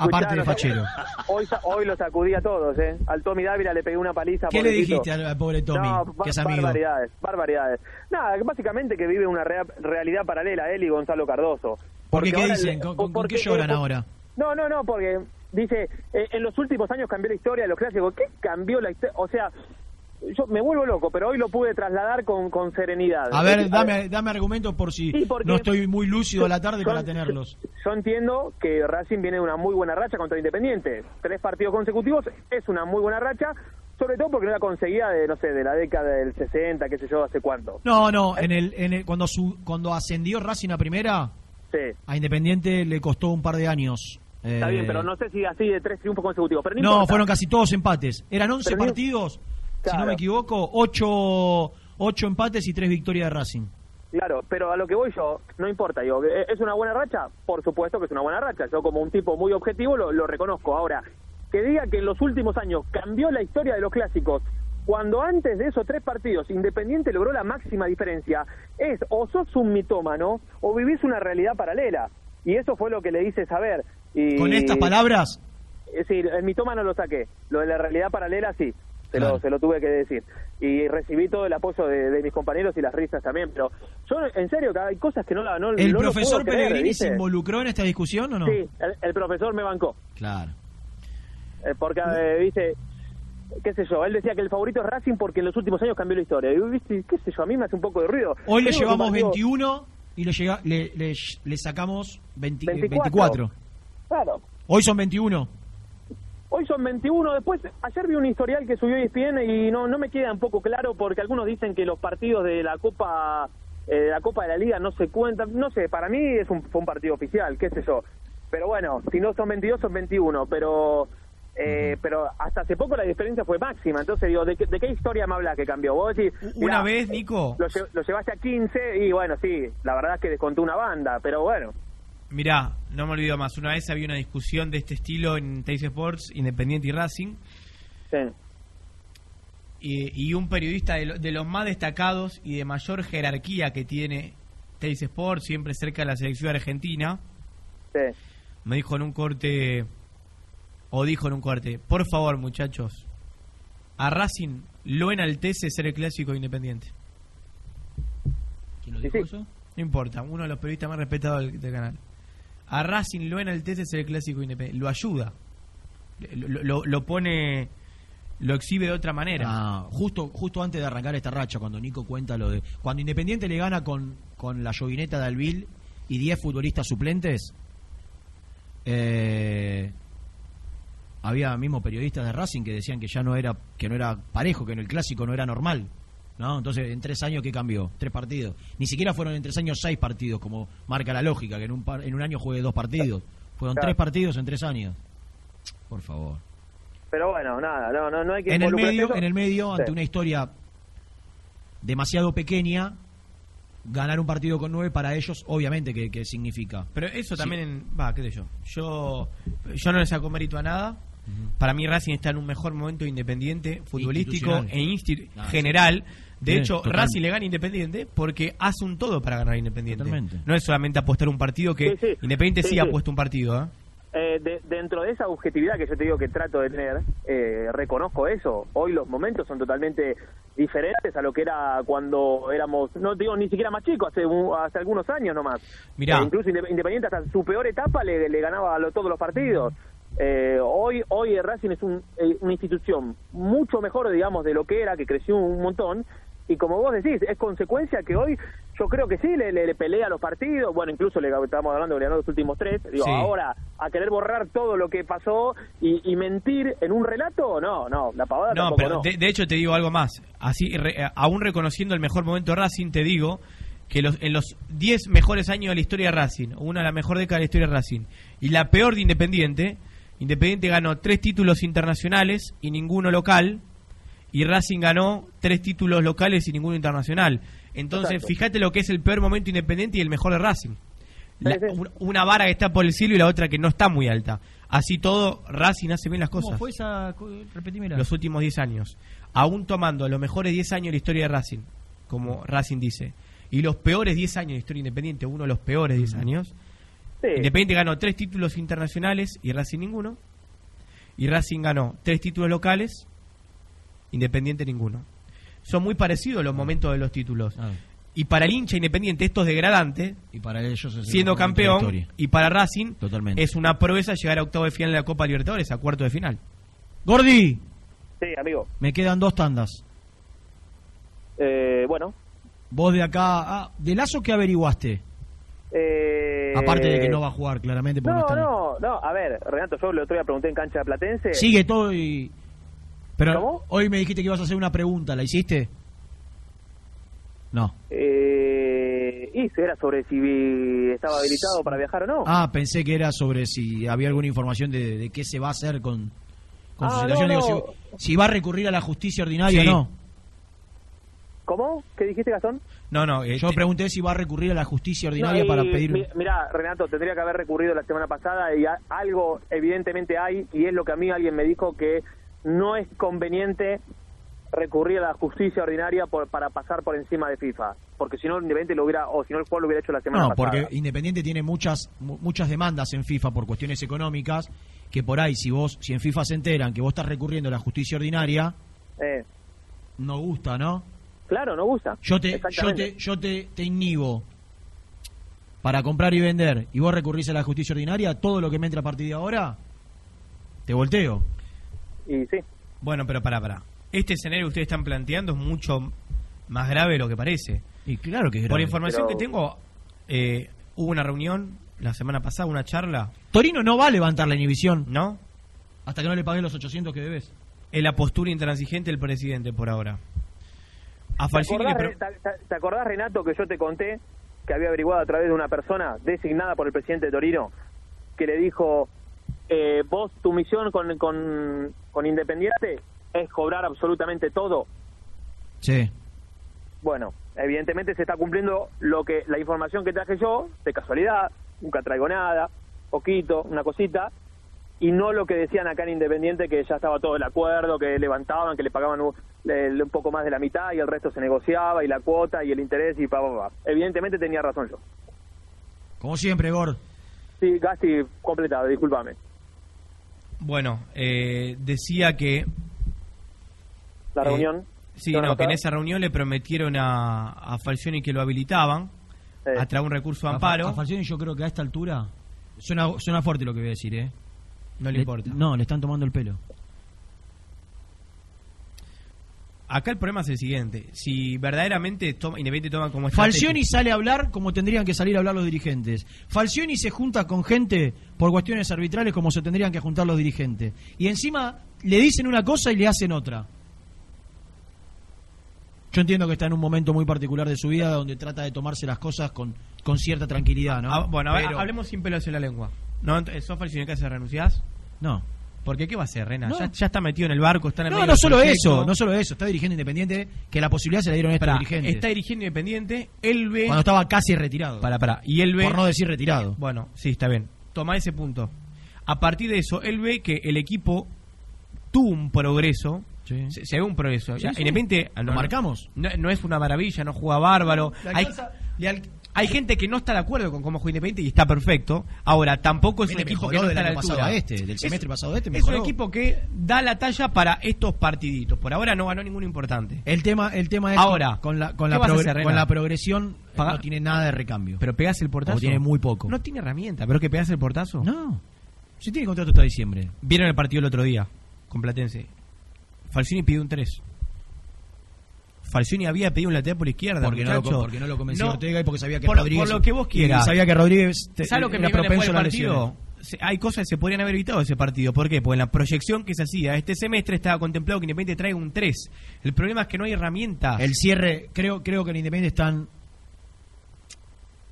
aparte de fachero. Hoy, hoy los sacudí a todos, ¿eh? Al Tommy Dávila le pegué una paliza. ¿Qué le dijiste al, al pobre Tommy, No, que es amigo? barbaridades, barbaridades. Nada, básicamente que vive una rea- realidad paralela, él y Gonzalo Cardoso. ¿Por qué qué dicen? ¿Con, porque- qué lloran eh, ahora? No, no, no, porque dice, eh, en los últimos años cambió la historia de los clásicos. ¿Qué cambió la historia? O sea, yo me vuelvo loco, pero hoy lo pude trasladar con, con serenidad. A ver, Eh, dame, dame argumentos por si Sí, no estoy muy lúcido a la tarde Yo- para tenerlos. Yo entiendo que Racing viene de una muy buena racha contra Independiente. Tres partidos consecutivos es una muy buena racha, sobre todo porque no la conseguía de, no sé, de la década del 60, qué sé yo, hace cuánto. No, no, en el, en el- cuando su, cuando ascendió Racing a primera, Sí, a Independiente le costó un par de años. está Eh, bien, pero no sé si así de tres triunfos consecutivos. Pero no, No, fueron casi todos empates. Eran 11 Pero no- si no me equivoco, 8, ocho empates y 3 victorias de Racing. Claro, pero a lo que voy yo, no importa, digo, ¿eh, ¿es una buena racha? Por supuesto que es una buena racha. Yo como un tipo muy objetivo lo, lo reconozco. Ahora, que diga que en los últimos años cambió la historia de los clásicos, cuando antes de esos tres partidos Independiente logró la máxima diferencia, es o sos un mitómano o vivís una realidad paralela. Y eso fue lo que le hice saber. Y, Con estas palabras, Es decir, el mitómano lo saqué. Lo de la realidad paralela sí. Se, Claro. lo, se lo tuve que decir. Y recibí todo el apoyo de, de mis compañeros y las risas también. Pero yo, en serio, hay cosas que no la no, ¿el no lo profesor creer, Pellegrini se involucró en esta discusión o no? Sí, el, el profesor me bancó. Claro. Eh, porque, eh, viste, qué sé yo, él decía que el favorito es Racing porque en los últimos años cambió la historia. Y viste, qué sé yo, a mí me hace un poco de ruido. Hoy le llevamos partido- 21 y le, llega, le, le, le sacamos 20 24. 24. Claro. Hoy son 21. Hoy son 21, después, ayer vi un historial que subió ESPN y no, no me queda un poco claro porque algunos dicen que los partidos de la Copa eh, la Copa de la Liga no se cuentan, no sé, para mí es un, fue un partido oficial, qué sé yo. Pero bueno, si no son 22 son 21, pero eh, pero hasta hace poco la diferencia fue máxima, entonces digo, ¿de, qué- de qué historia me hablas que cambió? Vos decís, Una vez, Nico. Lo, lle- lo llevaste a 15 y bueno, sí, la verdad es que descontó una banda, pero bueno. Mirá, no me olvido más. Una vez había una discusión de este estilo en Teis Sports, Independiente y Racing. Y, y un periodista de, lo- de los más destacados y de mayor jerarquía que tiene Teis Sports, siempre cerca de la selección argentina, me dijo en un corte, o dijo en un corte, por favor muchachos, a Racing lo enaltece ser el clásico de Independiente. ¿Quién lo dijo eso? No importa, uno de los periodistas más respetados del, del canal. A Racing lo enaltece ser el clásico independiente. Lo ayuda. Lo, lo- lo pone. Lo exhibe de otra manera. Ah, justo, justo antes de arrancar esta racha, cuando Nico cuenta lo de. Cuando Independiente le gana con, con la llovineta de Albil y 10 futbolistas suplentes, eh, había mismo periodistas de Racing que decían que ya no era que no era parejo, que en el clásico no era normal. ¿No? Entonces, en tres años, ¿qué cambió? Tres partidos. Ni siquiera fueron en tres años seis partidos, como marca la lógica, que en un, par- en un año juegue dos partidos. Fueron Claro. tres partidos en tres años. Por favor. Pero bueno, nada, no, no, no hay que en el medio, eso. en el medio, ante Sí. una historia demasiado pequeña, ganar un partido con nueve para ellos, obviamente que, que significa. Pero eso Sí. también. Va, qué sé yo. Yo, yo no le saco mérito a nada. Para mí Racing está en un mejor momento independiente, futbolístico e insti- Ah, general. De Sí, hecho, total. Racing le gana Independiente porque hace un todo para ganar Independiente. Totalmente. No es solamente apostar un partido que Sí, sí. Independiente sí, Sí, ha puesto un partido. ¿eh? Eh, de- dentro de esa objetividad que yo te digo que trato de tener, eh, reconozco eso. Hoy los momentos son totalmente diferentes a lo que era cuando éramos, no digo ni siquiera más chicos, hace, un- hace algunos años nomás. Mirá. Eh, incluso Inde- Independiente hasta su peor etapa le, le ganaba a lo- todos los partidos. Eh, hoy hoy Racing es un, eh, una institución mucho mejor, digamos, de lo que era, que creció un montón. Y como vos decís, es consecuencia que hoy yo creo que sí le, le- le pelea los partidos. Bueno, incluso le estábamos hablando de le ganó los últimos tres. Digo, Sí. ahora a querer borrar todo lo que pasó y, y mentir en un relato, no, no, la pavada No, tampoco pero no. De, de hecho te digo algo más. Así, re- eh, aún reconociendo el mejor momento de Racing, te digo que los, en los 10 mejores años de la historia de Racing, una la mejor década de la historia de Racing, y la peor de Independiente, Independiente ganó tres títulos internacionales y ninguno local, y Racing ganó tres títulos locales y ninguno internacional. Entonces, Exacto. fíjate lo que es el peor momento Independiente y el mejor de Racing. La- Una vara que está por el cielo y la otra que no está muy alta. Así todo, Racing hace bien las ¿Cómo cosas fue esa? Repetímela. los últimos 10 años, aún tomando los mejores 10 años de la historia de Racing, como Racing dice, y los peores 10 años de historia independiente, uno de los peores 10 años, Sí. Independiente ganó tres títulos internacionales y Racing ninguno, y Racing ganó tres títulos locales, Independiente ninguno. Son muy parecidos los momentos de los títulos. Ah. Y para el hincha independiente esto es degradante, Y para ellos es siendo campeón, y para Racing Totalmente. es una proeza llegar a octavo de final de la Copa Libertadores, a cuarto de final. Gordi, Sí, amigo. me quedan dos tandas. Eh, bueno. Vos de acá, ah, de Lazo que averiguaste, Eh, aparte de que no va a jugar claramente no, No, no, no, a ver, Renato, yo el otro día pregunté en cancha de Platense. Sigue todo y pero ¿Cómo? hoy me dijiste que ibas a hacer una pregunta, ¿la hiciste? No. Eh, y si era sobre si vi- estaba habilitado para viajar o no. Ah, pensé que era sobre si había alguna información de, de qué se va a hacer con, con su Ah, situación. no, Digo, no. Si, si va a recurrir a la justicia ordinaria o no. ¿Cómo? ¿Qué dijiste, Gastón? No, no, eh, Yo te- pregunté si va a recurrir a la justicia ordinaria No, y para pedir... mi- Mirá, Renato, tendría que haber recurrido la semana pasada y a- algo evidentemente hay, y es lo que a mí alguien me dijo que no es conveniente recurrir a la justicia ordinaria por- para pasar por encima de FIFA, porque si no Independiente lo hubiera, o si no el juego lo hubiera hecho la semana No, pasada. porque Independiente tiene muchas mu- muchas demandas en FIFA por cuestiones económicas que por ahí si vos si en FIFA se enteran que vos estás recurriendo a la justicia ordinaria Eh, no gusta, ¿no? claro, no gusta. Yo te yo te yo te, te inhibo para comprar y vender y vos recurrís a la justicia ordinaria, todo lo que me entra a partir de ahora te volteo. Y sí. Bueno, pero pará, pará. Este escenario que ustedes están planteando es mucho más grave de lo que parece. Y claro que es Por grave. información Pero- que tengo, eh, hubo una reunión la semana pasada, una charla. Torino no va a levantar la inhibición. ¿No? Hasta que no le pagues los 800 que debes. Es la postura intransigente del presidente por ahora. A ¿Te acordás, te- te acordás, Renato, que yo te conté que había averiguado a través de una persona designada por el presidente de Torino, que le dijo, eh, vos, tu misión con, con, con Independiente es cobrar absolutamente todo? Sí. Bueno, evidentemente se está cumpliendo lo que la información que traje yo, de casualidad, nunca traigo nada, poquito, una cosita, y no lo que decían acá en Independiente, que ya estaba todo el acuerdo, que levantaban, que le pagaban un, un poco más de la mitad y el resto se negociaba, y la cuota y el interés y pa, pa, pa. Evidentemente tenía razón yo. Como siempre, Gor. Sí, Gasti, completado, discúlpame. Bueno, eh, decía que... La eh, reunión. sí, ¿Lo no, que en esa reunión le prometieron a, a Falcioni que lo habilitaban a través de un recurso de A amparo. A Falcioni yo creo que a esta altura suena, suena fuerte lo que voy a decir, ¿eh? No le importa. No, le están tomando el pelo. Acá el problema es el siguiente. Si verdaderamente toma, Independiente toma como Falcioni sale a hablar como tendrían que salir a hablar los dirigentes. Falcioni se junta con gente por cuestiones arbitrales como se tendrían que juntar los dirigentes. Y encima le dicen una cosa y le hacen otra. Yo entiendo que está en un momento muy particular de su vida donde trata de tomarse las cosas con, con cierta tranquilidad, ¿no? Ah, bueno, Pero- hablemos sin pelos en la lengua. ¿No? ¿Sos Falcioni que hace renunciás? No. Porque ¿qué va a hacer, Rena? No. Ya, ya está metido en el barco, está en el No, no solo proyecto. eso, no solo eso. Está dirigiendo Independiente, que la posibilidad se la dieron a estos dirigentes. Está dirigiendo Independiente, él ve... Cuando estaba casi retirado. Para, para. Y él ve... Por no decir retirado. Bueno, sí, está bien. Toma ese punto. A partir de eso, él ve que el equipo tuvo un progreso. Se, se ve un progreso. Sí, Ya, sí. Independiente... Lo marcamos. No, no es una maravilla, no juega bárbaro. Le Hay, alcanza- le al- hay gente que no está de acuerdo con cómo juega Independiente y está perfecto. Ahora, tampoco es un equipo que no del está a la año pasado altura. a este, del semestre pasado a este Es un equipo que da la talla para estos partiditos. Por ahora no ganó ninguno importante. El tema, el tema es Ahora, con la, con ¿qué la, hacer, con la progresión Paga- no tiene nada de recambio. Pero pegás el portazo. O tiene muy poco. No tiene herramienta, pero que pegás el portazo. No. Si tiene contrato hasta diciembre. Vieron el partido el otro día con Platense. Falcioni pidió un 3. Falcioni había pedido un lateral por izquierda. Porque no, lo, porque no lo convenció No, Ortega y porque sabía que por, Rodríguez. por lo que vos quieras. sabía que Rodríguez te- ¿Sabes lo que era propenso a la partido? lesión. Hay cosas que se podrían haber evitado ese partido. ¿Por qué? Porque en la proyección que se hacía este semestre estaba contemplado que Independiente traiga un 3. El problema es que no hay herramientas. El cierre, creo, creo que en Independiente están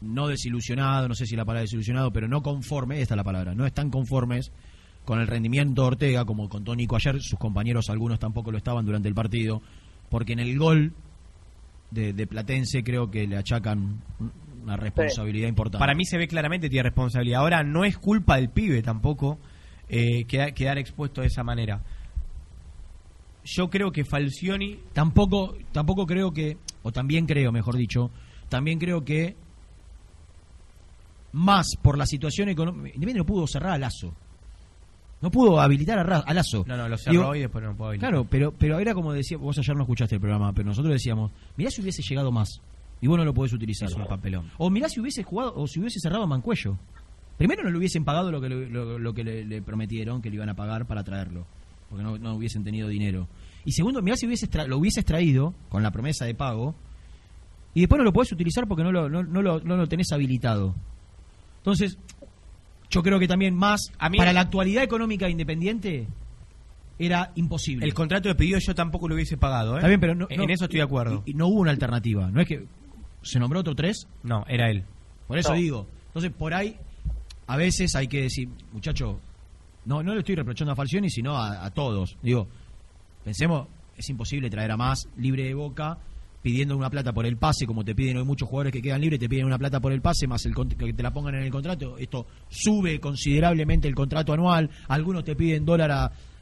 no desilusionados, no sé si la palabra desilusionado, pero no conformes, esta es la palabra, no están conformes con el rendimiento de Ortega, como contó Nico ayer, sus compañeros algunos tampoco lo estaban durante el partido, porque en el gol de, de Platense creo que le achacan una responsabilidad importante. Para mí se ve claramente que tiene responsabilidad. Ahora no es culpa del pibe tampoco eh, quedar, quedar expuesto de esa manera. Yo creo que Falcioni Tampoco, tampoco creo que, o también creo, mejor dicho, también creo que más por la situación económica. Independiente no pudo cerrar a Lazo. No pudo habilitar a, Ra- a Lazo. No, no, lo cerró Digo, y después no puedo habilitar. Claro, pero, pero era como decía, vos ayer no escuchaste el programa, pero nosotros decíamos, mirá si hubiese llegado más y vos no lo podés utilizar. Es un papelón. O mirá si hubiese jugado, o si hubiese cerrado a Mancuello. Primero no le hubiesen pagado lo que, le- lo, lo que le, le prometieron, que le iban a pagar para traerlo, porque no, no hubiesen tenido dinero. Y segundo, mirá si hubieses tra- lo hubieses traído con la promesa de pago y después no lo podés utilizar porque no lo, no, no lo, no lo tenés habilitado. Entonces, yo creo que también más A mí- para la actualidad económica de independiente era imposible. El contrato de pedido yo tampoco lo hubiese pagado. ¿eh? Está bien, pero no, en no- eso estoy de acuerdo. Y, y no hubo una alternativa. No es que se nombró otro tres. No, era él. Por eso No. digo. Entonces, por ahí, a veces hay que decir, muchacho, no, no le estoy reprochando a Falcioni, sino a, a todos. Digo, pensemos, es imposible traer a más libre de boca pidiendo una plata por el pase, como te piden hoy muchos jugadores que quedan libres, te piden una plata por el pase, más el que te la pongan en el contrato. Esto sube considerablemente el contrato anual. Algunos te piden dólar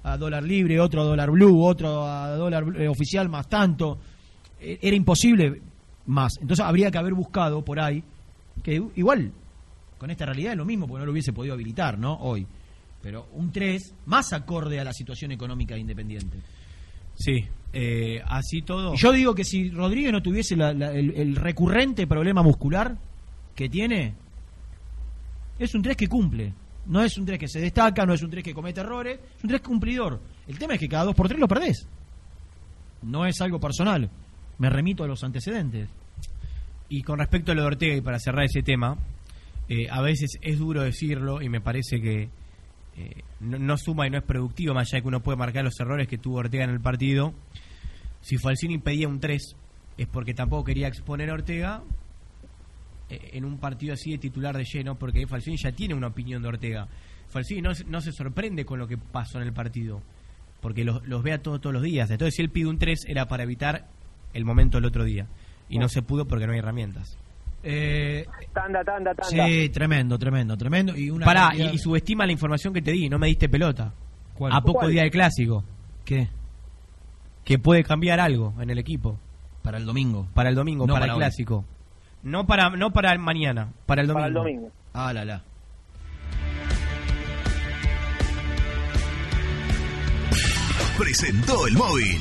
a, dólar libre, otro a dólar blue, otro a dólar eh, oficial, más tanto. Eh, Era imposible más. Entonces habría que haber buscado por ahí, que igual con esta realidad es lo mismo, porque no lo hubiese podido habilitar, ¿no? Hoy. Pero un 3 más acorde a la situación económica de Independiente. Sí, eh, así todo. Yo digo que si Rodríguez no tuviese la- la- el, el recurrente problema muscular que tiene, es un 3 que cumple. No es un 3 que se destaca, no es un 3 que comete errores, es un 3 cumplidor. El tema es que cada dos por tres lo perdés. No es algo personal. Me remito a los antecedentes. Y con respecto a lo de Ortega, y para cerrar ese tema, eh, a veces es duro decirlo y me parece que eh, no, no suma y no es productivo, más allá de que uno puede marcar los errores que tuvo Ortega en el partido. Si Falcini pedía un 3, es porque tampoco quería exponer a Ortega eh, en un partido así de titular de lleno, porque Falcini ya tiene una opinión de Ortega. Falcini no, se- no se sorprende con lo que pasó en el partido, porque los, los ve a todos, todos los días. Entonces, si él pide un 3, era para evitar el momento del otro día. Y no se pudo porque no hay herramientas. Eh, Tanda, tanda, tanda. sí, tremendo, tremendo, tremendo. Y una Pará, y, y subestima la información que te di, no me diste pelota. ¿Cuál? A poco ¿Cuál? día del clásico. ¿Qué? Que puede cambiar algo en el equipo. Para el domingo. Para el domingo, No para, para el hoy. clásico. No para, no para el mañana, para el domingo. Para el domingo. Ah, la, la. presentó el móvil.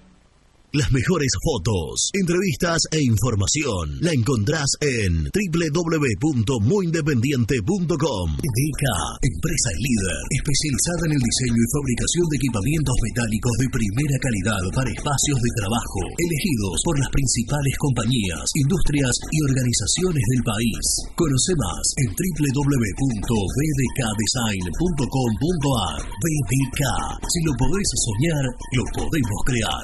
Las mejores fotos, entrevistas e información la encontrás en www.muyindependiente.com. DK, empresa líder, especializada en el diseño y fabricación de equipamientos metálicos de primera calidad para espacios de trabajo, elegidos por las principales compañías, industrias y organizaciones del país. Conoce más en www.bdkdesign.com.ar. BDK, si lo podés soñar, lo podemos crear.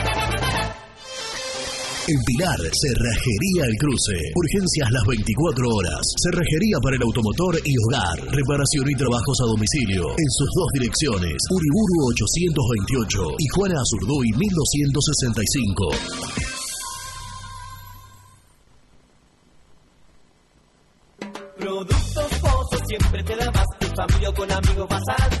En Pilar, Cerrajería El Cruce. Urgencias las 24 horas. Cerrajería para el automotor y hogar. Reparación y trabajos a domicilio. En sus dos direcciones. Uriburu 828 y Juana Azurduy 1265. Productos Pozos siempre te da más. En familia con amigos vas a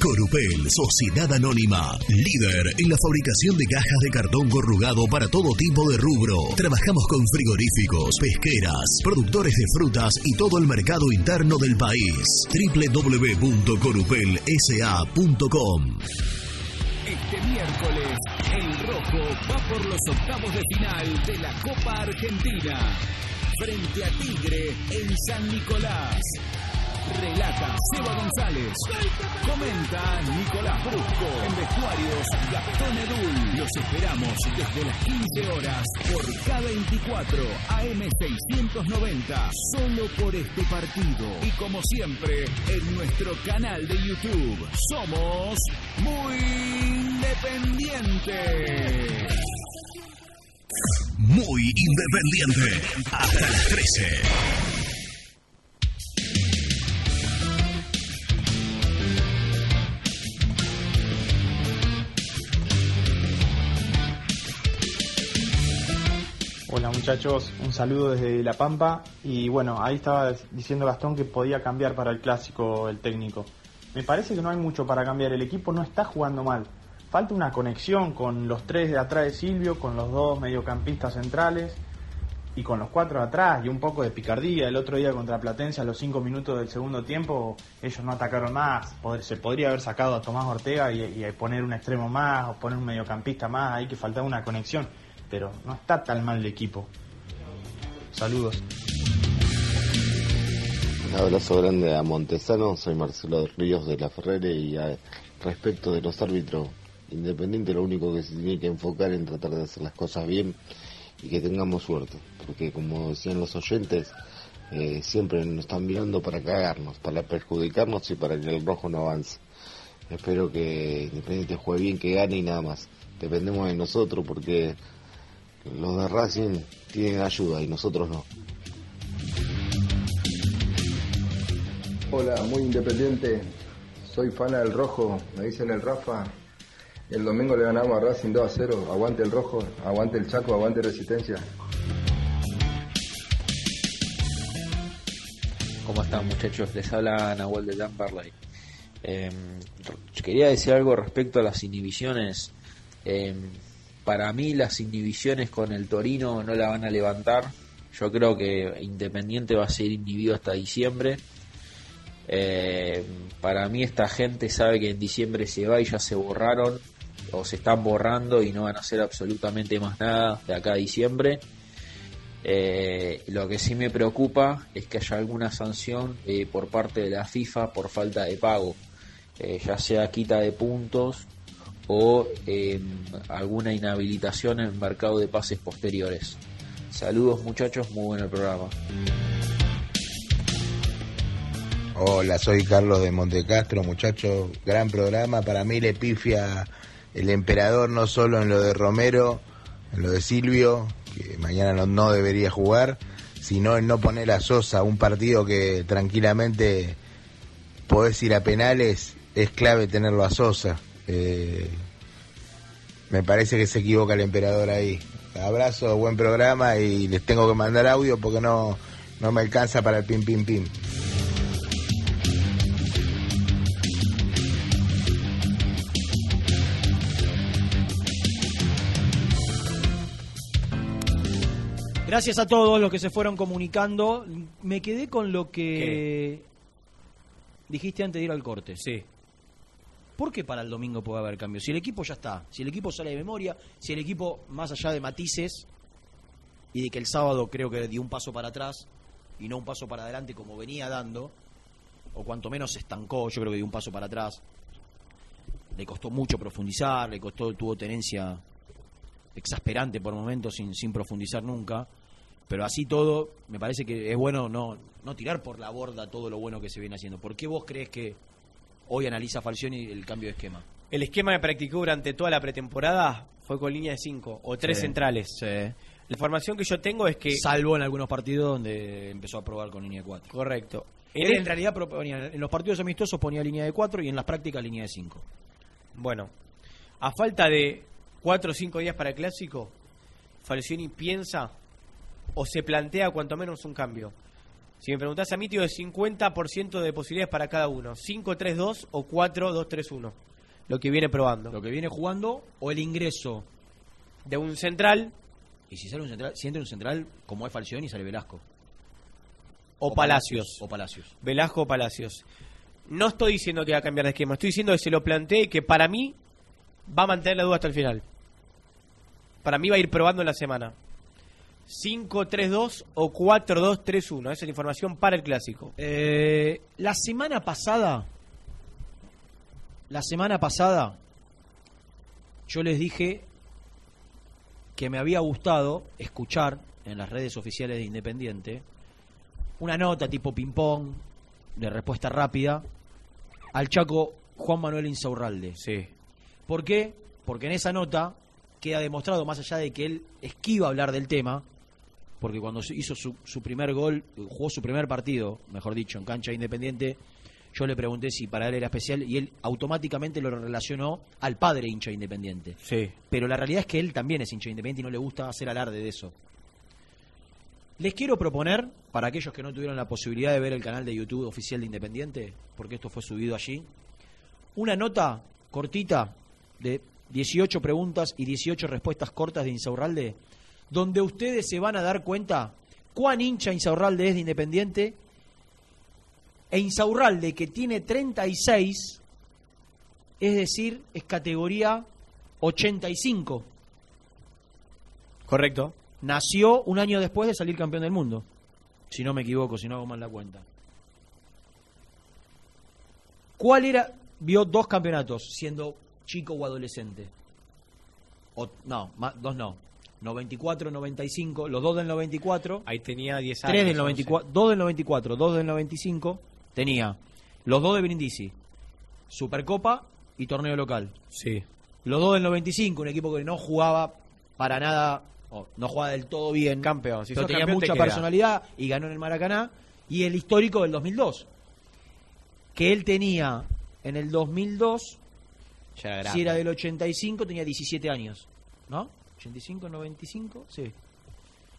Corupel, Sociedad Anónima, líder en la fabricación de cajas de cartón corrugado para todo tipo de rubro. Trabajamos con frigoríficos, pesqueras, productores de frutas y todo el mercado interno del país. www.corupelsa.com Este miércoles, el Rojo va por los octavos de final de la Copa Argentina. Frente a Tigre en San Nicolás. Relata Seba González. Comenta Nicolás Brusco. En vestuarios Gastón Edul. Los esperamos desde las 15 horas por K24 AM690. Solo por este partido. Y como siempre, en nuestro canal de YouTube. Somos muy independientes. Muy independiente. Hasta las 13. Hola muchachos, un saludo desde La Pampa y bueno, ahí estaba diciendo Gastón que podía cambiar para el clásico el técnico. Me parece que no hay mucho para cambiar, el equipo no está jugando mal. Falta una conexión con los tres de atrás de Silvio, con los dos mediocampistas centrales y con los cuatro de atrás y un poco de picardía. El otro día contra Platense a los cinco minutos del segundo tiempo ellos no atacaron más. Se podría haber sacado a Tomás Ortega y, y poner un extremo más o poner un mediocampista más, ahí que faltaba una conexión. Pero no está tan mal el equipo. Saludos. Un abrazo grande a Montesano, soy Marcelo Ríos de la Ferrere y a- respecto de los árbitros, Independiente lo único que se tiene que enfocar en tratar de hacer las cosas bien y que tengamos suerte, porque como decían los oyentes, eh, siempre nos están mirando para cagarnos, para perjudicarnos y para que el rojo no avance. Espero que Independiente juegue bien, que gane y nada más. Dependemos de nosotros porque los de Racing tienen ayuda y nosotros no. Hola, muy independiente. Soy fan del rojo, me dicen el Rafa. El domingo le ganamos a Racing 2 a 0. Aguante el rojo, aguante el Chaco, aguante Resistencia. ¿Cómo están muchachos? Les habla Nahuel de Tamperley. Eh, quería decir algo respecto a las inhibiciones. Eh, para mí las inhibiciones con el Torino no la van a levantar. Yo creo que Independiente va a ser inhibido hasta diciembre. Eh, para mí esta gente sabe que en diciembre se va y ya se borraron o se están borrando y no van a hacer absolutamente más nada de acá a diciembre. Eh, lo que sí me preocupa es que haya alguna sanción eh, por parte de la FIFA por falta de pago, ya sea quita de puntos o eh, alguna inhabilitación en el mercado de pases posteriores. Saludos muchachos, muy bueno el programa. Hola, soy Carlos de Montecastro, muchachos. Gran programa. Para mí le pifia el emperador no solo en lo de Romero, en lo de Silvio, que mañana no, no debería jugar, sino en no poner a Sosa un partido que tranquilamente podés ir a penales. Es clave tenerlo a Sosa. Eh, me parece que se equivoca el emperador ahí. Abrazo, buen programa y les tengo que mandar audio porque no, no me alcanza para el pim pim pim. Gracias a todos los que se fueron comunicando. Me quedé con lo que dijiste antes de ir al corte. Sí. ¿Por qué para el domingo puede haber cambios? Si el equipo ya está, si el equipo sale de memoria, si el equipo, más allá de matices, y de que el sábado creo que dio un paso para atrás y no un paso para adelante como venía dando, o cuanto menos se estancó, yo creo que dio un paso para atrás. Le costó mucho profundizar, le costó, tuvo tenencia exasperante por momentos sin, sin profundizar nunca. Pero así todo, me parece que es bueno no, no tirar por la borda todo lo bueno que se viene haciendo. ¿Por qué vos crees que hoy analiza Falcioni el cambio de esquema? El esquema que practicó durante toda la pretemporada fue con línea de 5 o tres Sí, centrales. La información que yo tengo es que. Salvo en algunos partidos donde empezó a probar con línea de 4. Correcto. Él en realidad proponía, en los partidos amistosos ponía línea de 4 y en las prácticas línea de 5. Bueno, a falta de 4 o 5 días para el clásico, Falcioni piensa o se plantea cuanto menos un cambio. Si me preguntás a mí, tío, de 50% de posibilidades para cada uno. 5-3-2 o 4-2-3-1. Lo que viene probando. Lo que viene jugando o el ingreso de un central. Y si sale un central, si entra un central como es Falcioni, sale Velasco. O, Palacios. O Palacios. Velasco o Palacios. No estoy diciendo que va a cambiar de esquema, estoy diciendo que se lo planteé y que para mí va a mantener la duda hasta el final. Para mí va a ir probando en la semana. 5-3-2 o 4-2-3-1. Esa es la información para el clásico. Eh, la semana pasada, la semana pasada, yo les dije que me había gustado escuchar en las redes oficiales de Independiente una nota tipo ping-pong de respuesta rápida al Chaco Juan Manuel Insaurralde. Sí. ¿Por qué? Porque en esa nota queda demostrado, más allá de que él esquiva hablar del tema, porque cuando hizo su, su primer gol, jugó su primer partido, mejor dicho, en cancha independiente, yo le pregunté si para él era especial y él automáticamente lo relacionó al padre hincha independiente. Sí. Pero la realidad es que él también es hincha independiente y no le gusta hacer alarde de eso. Les quiero proponer, para aquellos que no tuvieron la posibilidad de ver el canal de YouTube oficial de Independiente, porque esto fue subido allí, una nota cortita de 18 preguntas y 18 respuestas cortas de Insaurralde, donde ustedes se van a dar cuenta cuán hincha Insaurralde es de Independiente, e Insaurralde, que tiene 36, es decir, es categoría 85. Correcto. Nació un año después de salir campeón del mundo, si no me equivoco, si no hago mal la cuenta. ¿Cuál era? Vio dos campeonatos siendo chico o adolescente. O, no, ma- dos no. 94, 95, los dos del 94. Ahí tenía 10 años. Tres del 11. 94, dos del 94, dos del 95. Tenía los dos de Brindisi, Supercopa y torneo local. Sí. Los dos del 95, un equipo que no jugaba para nada, o no jugaba del todo bien. Campeón. Si pero tenía campeón, te mucha queda. personalidad y ganó en el Maracaná. Y el histórico del 2002, que él tenía en el 2002, Ya era si era del 85, tenía 17 años. ¿No? 85, 95, sí.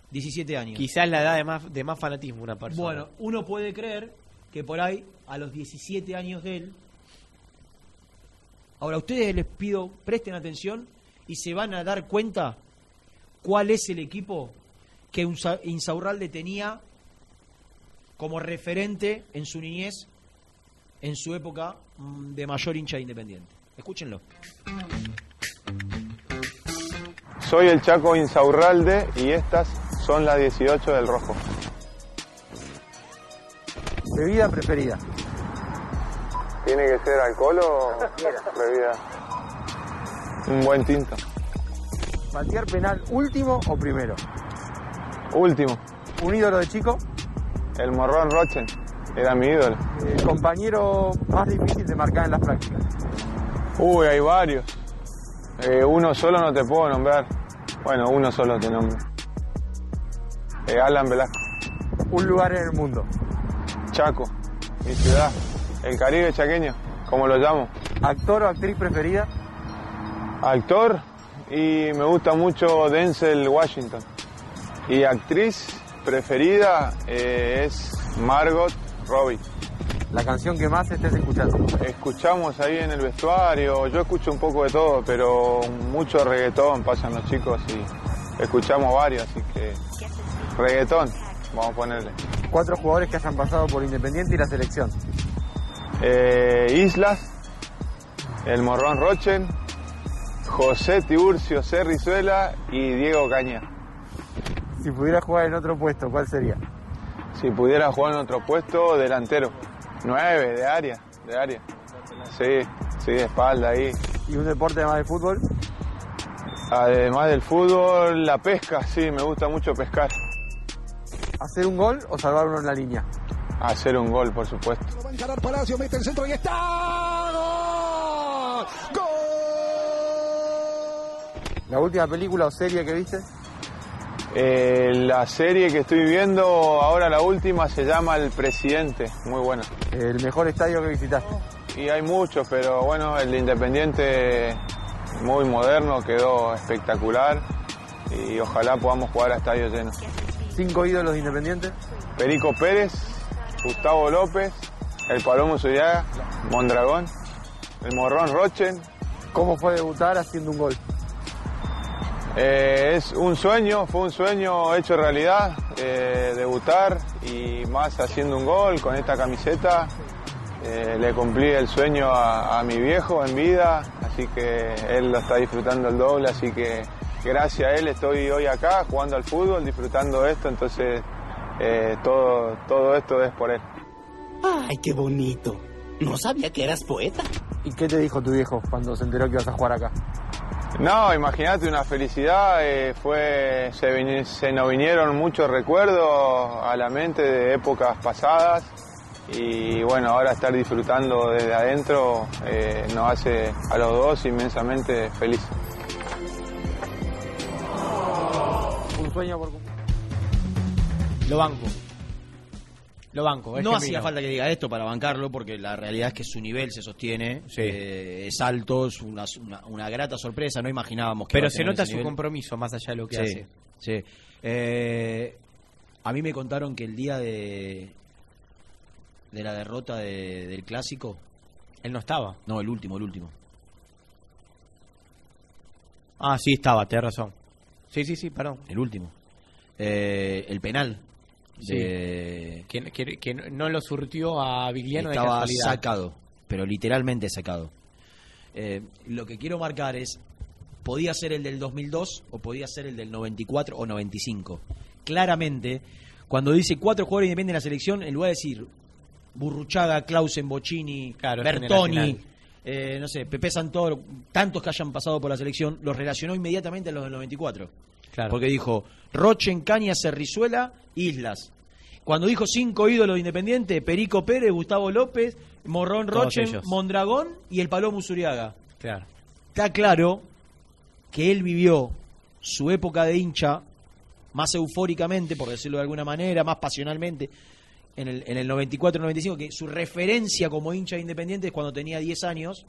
17 años. Quizás la edad de más, de más fanatismo una persona. Bueno, uno puede creer que por ahí, a los 17 años de él. Ahora, a ustedes les pido, presten atención y se van a dar cuenta cuál es el equipo que Insaurralde tenía como referente en su niñez, en su época mm, de mayor hincha de Independiente. Escúchenlo. Soy el Chaco Insaurralde y estas son las 18 del Rojo. Bebida preferida. ¿Tiene que ser alcohol o bebida? Un buen tinto. ¿Patear penal último o primero? Último, ¿Un ídolo de chico? el Morrón Rochen. Era mi ídolo. El compañero más difícil de marcar en las prácticas. Uy, hay varios. Eh, uno solo no te puedo nombrar. Bueno, uno solo te nombro. Eh, Alan Velasco. Un lugar en el mundo. Chaco, mi ciudad. El Caribe chaqueño, como lo llamo. ¿Actor o actriz preferida? Actor y me gusta mucho Denzel Washington. Y actriz preferida eh, es Margot Robbie. La canción que más estés escuchando. Escuchamos ahí en el vestuario, yo escucho un poco de todo, pero mucho reggaetón pasan los chicos y escuchamos varios, así que reggaetón, vamos a ponerle. Cuatro jugadores que hayan pasado por Independiente y la selección. Eh, Islas, el Morrón Rochen, José Tiburcio Cerrizuela y Diego Caña. Si pudiera jugar en otro puesto, ¿cuál sería? Si pudiera jugar en otro puesto, delantero. Nueve, de área, de área. Sí, sí, de espalda ahí. ¿Y un deporte además de fútbol? Además del fútbol, la pesca, sí, me gusta mucho pescar. ¿Hacer un gol o salvar uno en la línea? Hacer un gol, por supuesto. Va a encarar Palacio, mete el centro y está. ¡Gol! ¿La última película o serie que viste? Eh, la serie que estoy viendo, ahora la última, se llama El Presidente, muy buena. El mejor estadio que visitaste. Y hay muchos, pero bueno, el de Independiente, muy moderno, quedó espectacular y ojalá podamos jugar a estadio lleno. ¿Cinco ídolos de Independiente? Perico Pérez, Gustavo López, el Palomo Zuriaga, Mondragón, el Morrón Rochen. ¿Cómo fue debutar haciendo un gol? Eh, es un sueño, fue un sueño hecho realidad, eh, debutar y más haciendo un gol con esta camiseta. Eh, le cumplí el sueño a, a mi viejo en vida, así que él lo está disfrutando el doble, así que gracias a él estoy hoy acá jugando al fútbol, disfrutando esto, entonces eh, todo, todo esto es por él. ¡Ay, qué bonito! No sabía que eras poeta. ¿Y qué te dijo tu viejo cuando se enteró que ibas a jugar acá? No, imagínate una felicidad, eh, fue, se, nos vinieron muchos recuerdos a la mente de épocas pasadas y bueno, ahora estar disfrutando desde adentro eh, nos hace a los dos inmensamente felices. Un sueño por Lo banco. Lo banco. es No hacía falta que diga esto para bancarlo, porque la realidad es que su nivel se sostiene, eh, es alto, es una, una- una grata sorpresa, no imaginábamos que Pero se nota su nivel. compromiso más allá de lo que Sí, hace. sí. Eh, a mí me contaron que el día de de la derrota de- del clásico, él no estaba. No, el último, el último. Ah, sí, estaba, tenés razón. Sí, sí, sí, perdón. El último. Eh, el penal Sí. de Que, que- que no lo surtió a Vigliano de estaba casualidad. sacado, pero literalmente sacado. Eh, lo que quiero marcar es, podía ser el del 2002 o podía ser el del 94 o 95. Claramente, cuando dice cuatro jugadores independientes en la selección, en lugar de decir Burruchaga, Clausen, Bocini, Claro, Bertoni, eh, no sé, Pepe Santoro, tantos que hayan pasado por la selección, los relacionó inmediatamente a los del 94. Claro. Porque dijo Rochen, Caña, Cerrizuela, Islas. Cuando dijo cinco ídolos de Independiente, Perico Pérez, Gustavo López, Morrón Todos Rochen, ellos. Mondragón y el Palomo Usuriaga. Claro. Está claro que él vivió su época de hincha más eufóricamente, por decirlo de alguna manera, más pasionalmente, en el, en el 94-95, que su referencia como hincha de Independiente es cuando tenía 10 años,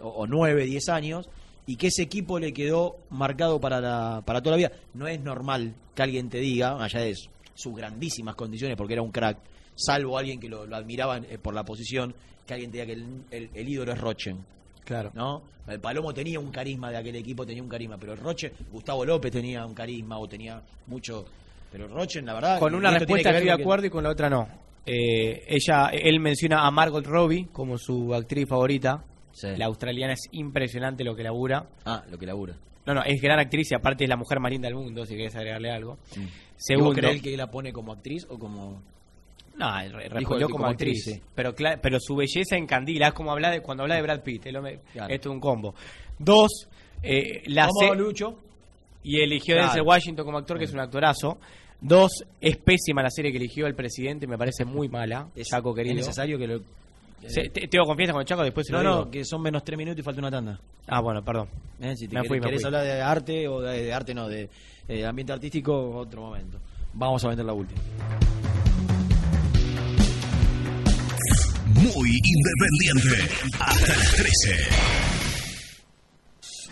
o, o 9, 10 años, y que ese equipo le quedó marcado para, la, para toda la vida. No es normal que alguien te diga, allá de eso, sus grandísimas condiciones, porque era un crack, salvo alguien que lo, lo admiraba eh, por la posición, que alguien te diga que el, el- el ídolo es Rochen. Claro. ¿no? El Palomo tenía un carisma de aquel equipo, tenía un carisma, pero el Roche, Gustavo López tenía un carisma o tenía mucho. Pero Rochen, la verdad. Con una respuesta estoy de que- acuerdo y con la otra no. Eh, ella, él menciona a Margot Robbie como su actriz favorita. La australiana es impresionante lo que labura. Ah, lo que labura. No, no, es gran actriz y aparte es la mujer más linda del mundo, si quieres agregarle algo. ¿Y Segundo, vos creés que la pone como actriz o como.? No, respondió como, como actriz, actriz, sí. pero su belleza encandila, es como habla de cuando habla de Brad Pitt, Claro. esto es un combo. Dos, eh, la ¿Cómo, se- Lucho? y eligió Claro. a Denzel Washington como actor, que es un actorazo. Dos, es pésima la serie que eligió el presidente, me parece muy mala, Chaco querido. Es necesario que lo. Se- te- tengo confianza con Chaco, después se No, lo no, digo. que son menos tres minutos y falta una tanda. Ah, bueno, perdón. Eh, si te Me querés, fui, me querés fui. hablar de arte o de, de arte, no, de, eh, ambiente artístico, otro momento. Vamos a vender la última. Muy independiente. Hasta las 13.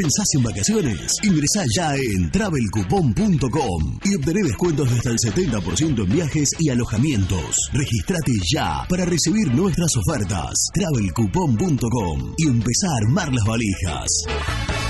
¿Pensás en vacaciones? Ingresá ya en travelcoupon.com y obtené descuentos de hasta el 70% en viajes y alojamientos. Registrate ya para recibir nuestras ofertas. travelcoupon.com y empezá a armar las valijas.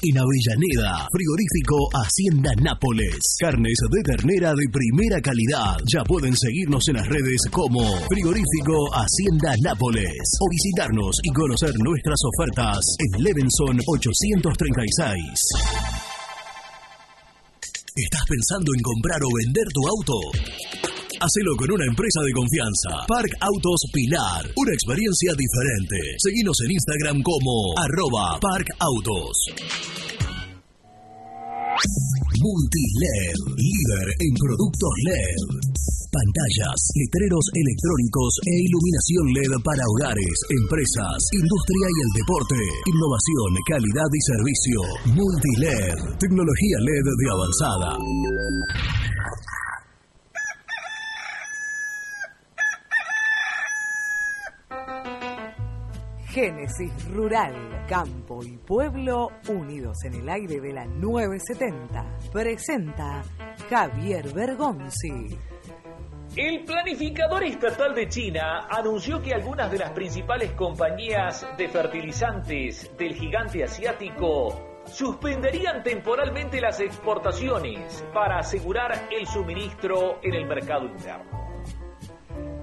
En Avellaneda, frigorífico Hacienda Nápoles. Carnes de ternera de primera calidad. Ya pueden seguirnos en las redes como frigorífico Hacienda Nápoles o visitarnos y conocer nuestras ofertas en Levenson 836. ¿Estás pensando en comprar o vender tu auto? Hacelo con una empresa de confianza. Park Autos Pilar. Una experiencia diferente. Seguinos en Instagram como arroba Park Autos. Multiled, líder en productos LED. Pantallas, letreros electrónicos e iluminación LED para hogares, empresas, industria y el deporte. Innovación, calidad y servicio. Multiled, tecnología LED de avanzada. Génesis Rural, Campo y Pueblo unidos en el aire de la 970. Presenta Javier Bergonzi. El planificador estatal de China anunció que algunas de las principales compañías de fertilizantes del gigante asiático suspenderían temporalmente las exportaciones para asegurar el suministro en el mercado interno.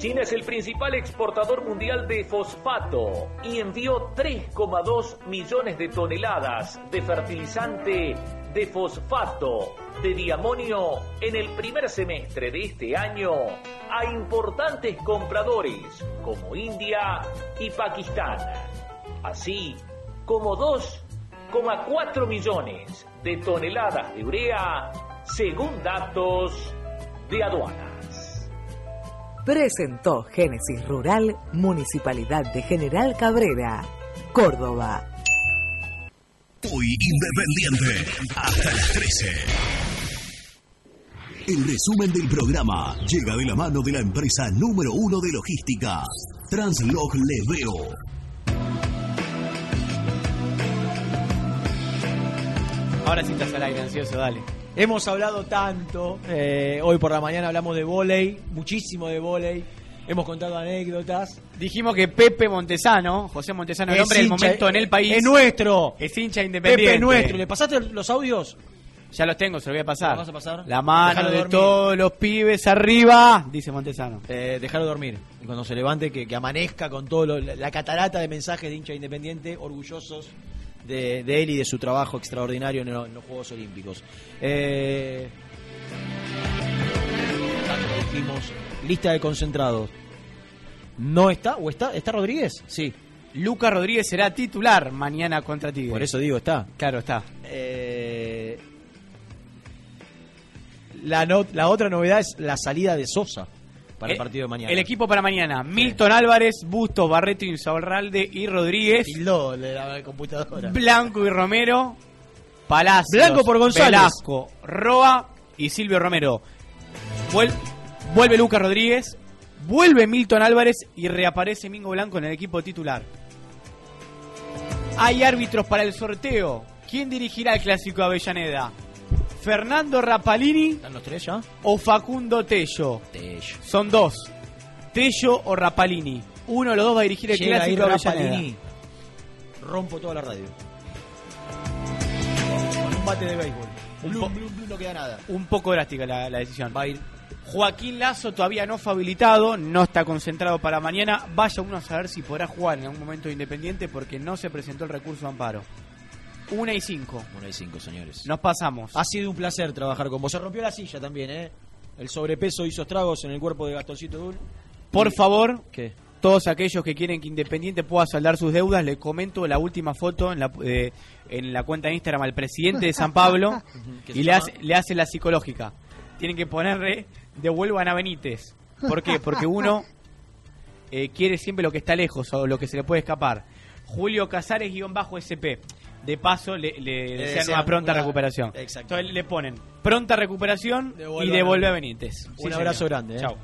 China es el principal exportador mundial de fosfato y envió 3,2 millones de toneladas de fertilizante de fosfato de diamonio en el primer semestre de este año a importantes compradores como India y Pakistán, así como 2,4 millones de toneladas de urea según datos de aduanas presentó Génesis Rural, Municipalidad de General Cabrera, Córdoba. Muy independiente. Hasta las 13. El resumen del programa llega de la mano de la empresa número uno de logística, Translog Leveo. Ahora sí estás al aire, ansioso, dale. Hemos hablado tanto, eh, hoy por la mañana hablamos de volei, muchísimo de volei, hemos contado anécdotas. Dijimos que Pepe Montesano, José Montesano, el Es hombre del momento en el país. es nuestro. Es hincha independiente. Pepe nuestro, ¿le pasaste los audios? Ya los tengo, se los voy a pasar. ¿Lo vas a pasar? La mano de todos los pibes arriba, dice Montesano. Eh, dejarlo dormir. Y cuando se levante, que, que amanezca con todo lo- la catarata de mensajes de hincha independiente, orgullosos de, de él y de su trabajo extraordinario en, lo- en los Juegos Olímpicos. Eh, tanto dijimos, lista de concentrados. ¿No está? ¿O está? ¿Está Rodríguez? Sí. Lucas Rodríguez será titular mañana contra Tigre. Por eso digo, está. Claro, está. Eh, la, no- la otra novedad es la salida de Sosa para el Eh, partido de mañana. El equipo para mañana: Milton Álvarez, Bustos, Barreto, Insaurralde y Rodríguez. Tildó la computadora. Blanco y Romero. Palacios. Blanco por González. Velasco, Roa y Silvio Romero. Vuel- vuelve Lucas Rodríguez. Vuelve Milton Álvarez y reaparece Mingo Blanco en el equipo titular. Hay árbitros para el sorteo. ¿Quién dirigirá el clásico de Avellaneda? ¿Fernando Rapalini ¿Están los tres ya? o Facundo Tello? Tello. Son dos. Tello o Rapalini. Uno de los dos va a dirigir el Llega clásico. Rapalini. Rompo toda la radio. Con un bate de béisbol. Un Blum, po- blum, blum, no queda nada. Un poco drástica la, la decisión. Va a ir. Joaquín Lazo todavía no fue habilitado, no está concentrado para mañana. Vaya uno a saber si podrá jugar en algún momento de independiente porque no se presentó el recurso de amparo. Una y cinco. Una y cinco, señores. Nos pasamos. Ha sido un placer trabajar con vos. Se rompió la silla también, ¿eh? El sobrepeso hizo estragos en el cuerpo de Gastoncito Dul. Por favor, ¿Qué? todos aquellos que quieren que Independiente pueda saldar sus deudas, les comento la última foto en la, eh, en la cuenta de Instagram al presidente de San Pablo ¿Qué se y le hace, le hace la psicológica. Tienen que ponerle devuelvan a Benítez. ¿Por qué? Porque uno eh, quiere siempre lo que está lejos o lo que se le puede escapar. Julio Casares guion bajo SP. De paso le, le desean una pronta una- recuperación. Exacto. Entonces le ponen pronta recuperación y devuelve a Benítez. Un Sí, abrazo señor. grande. ¿eh? Chau.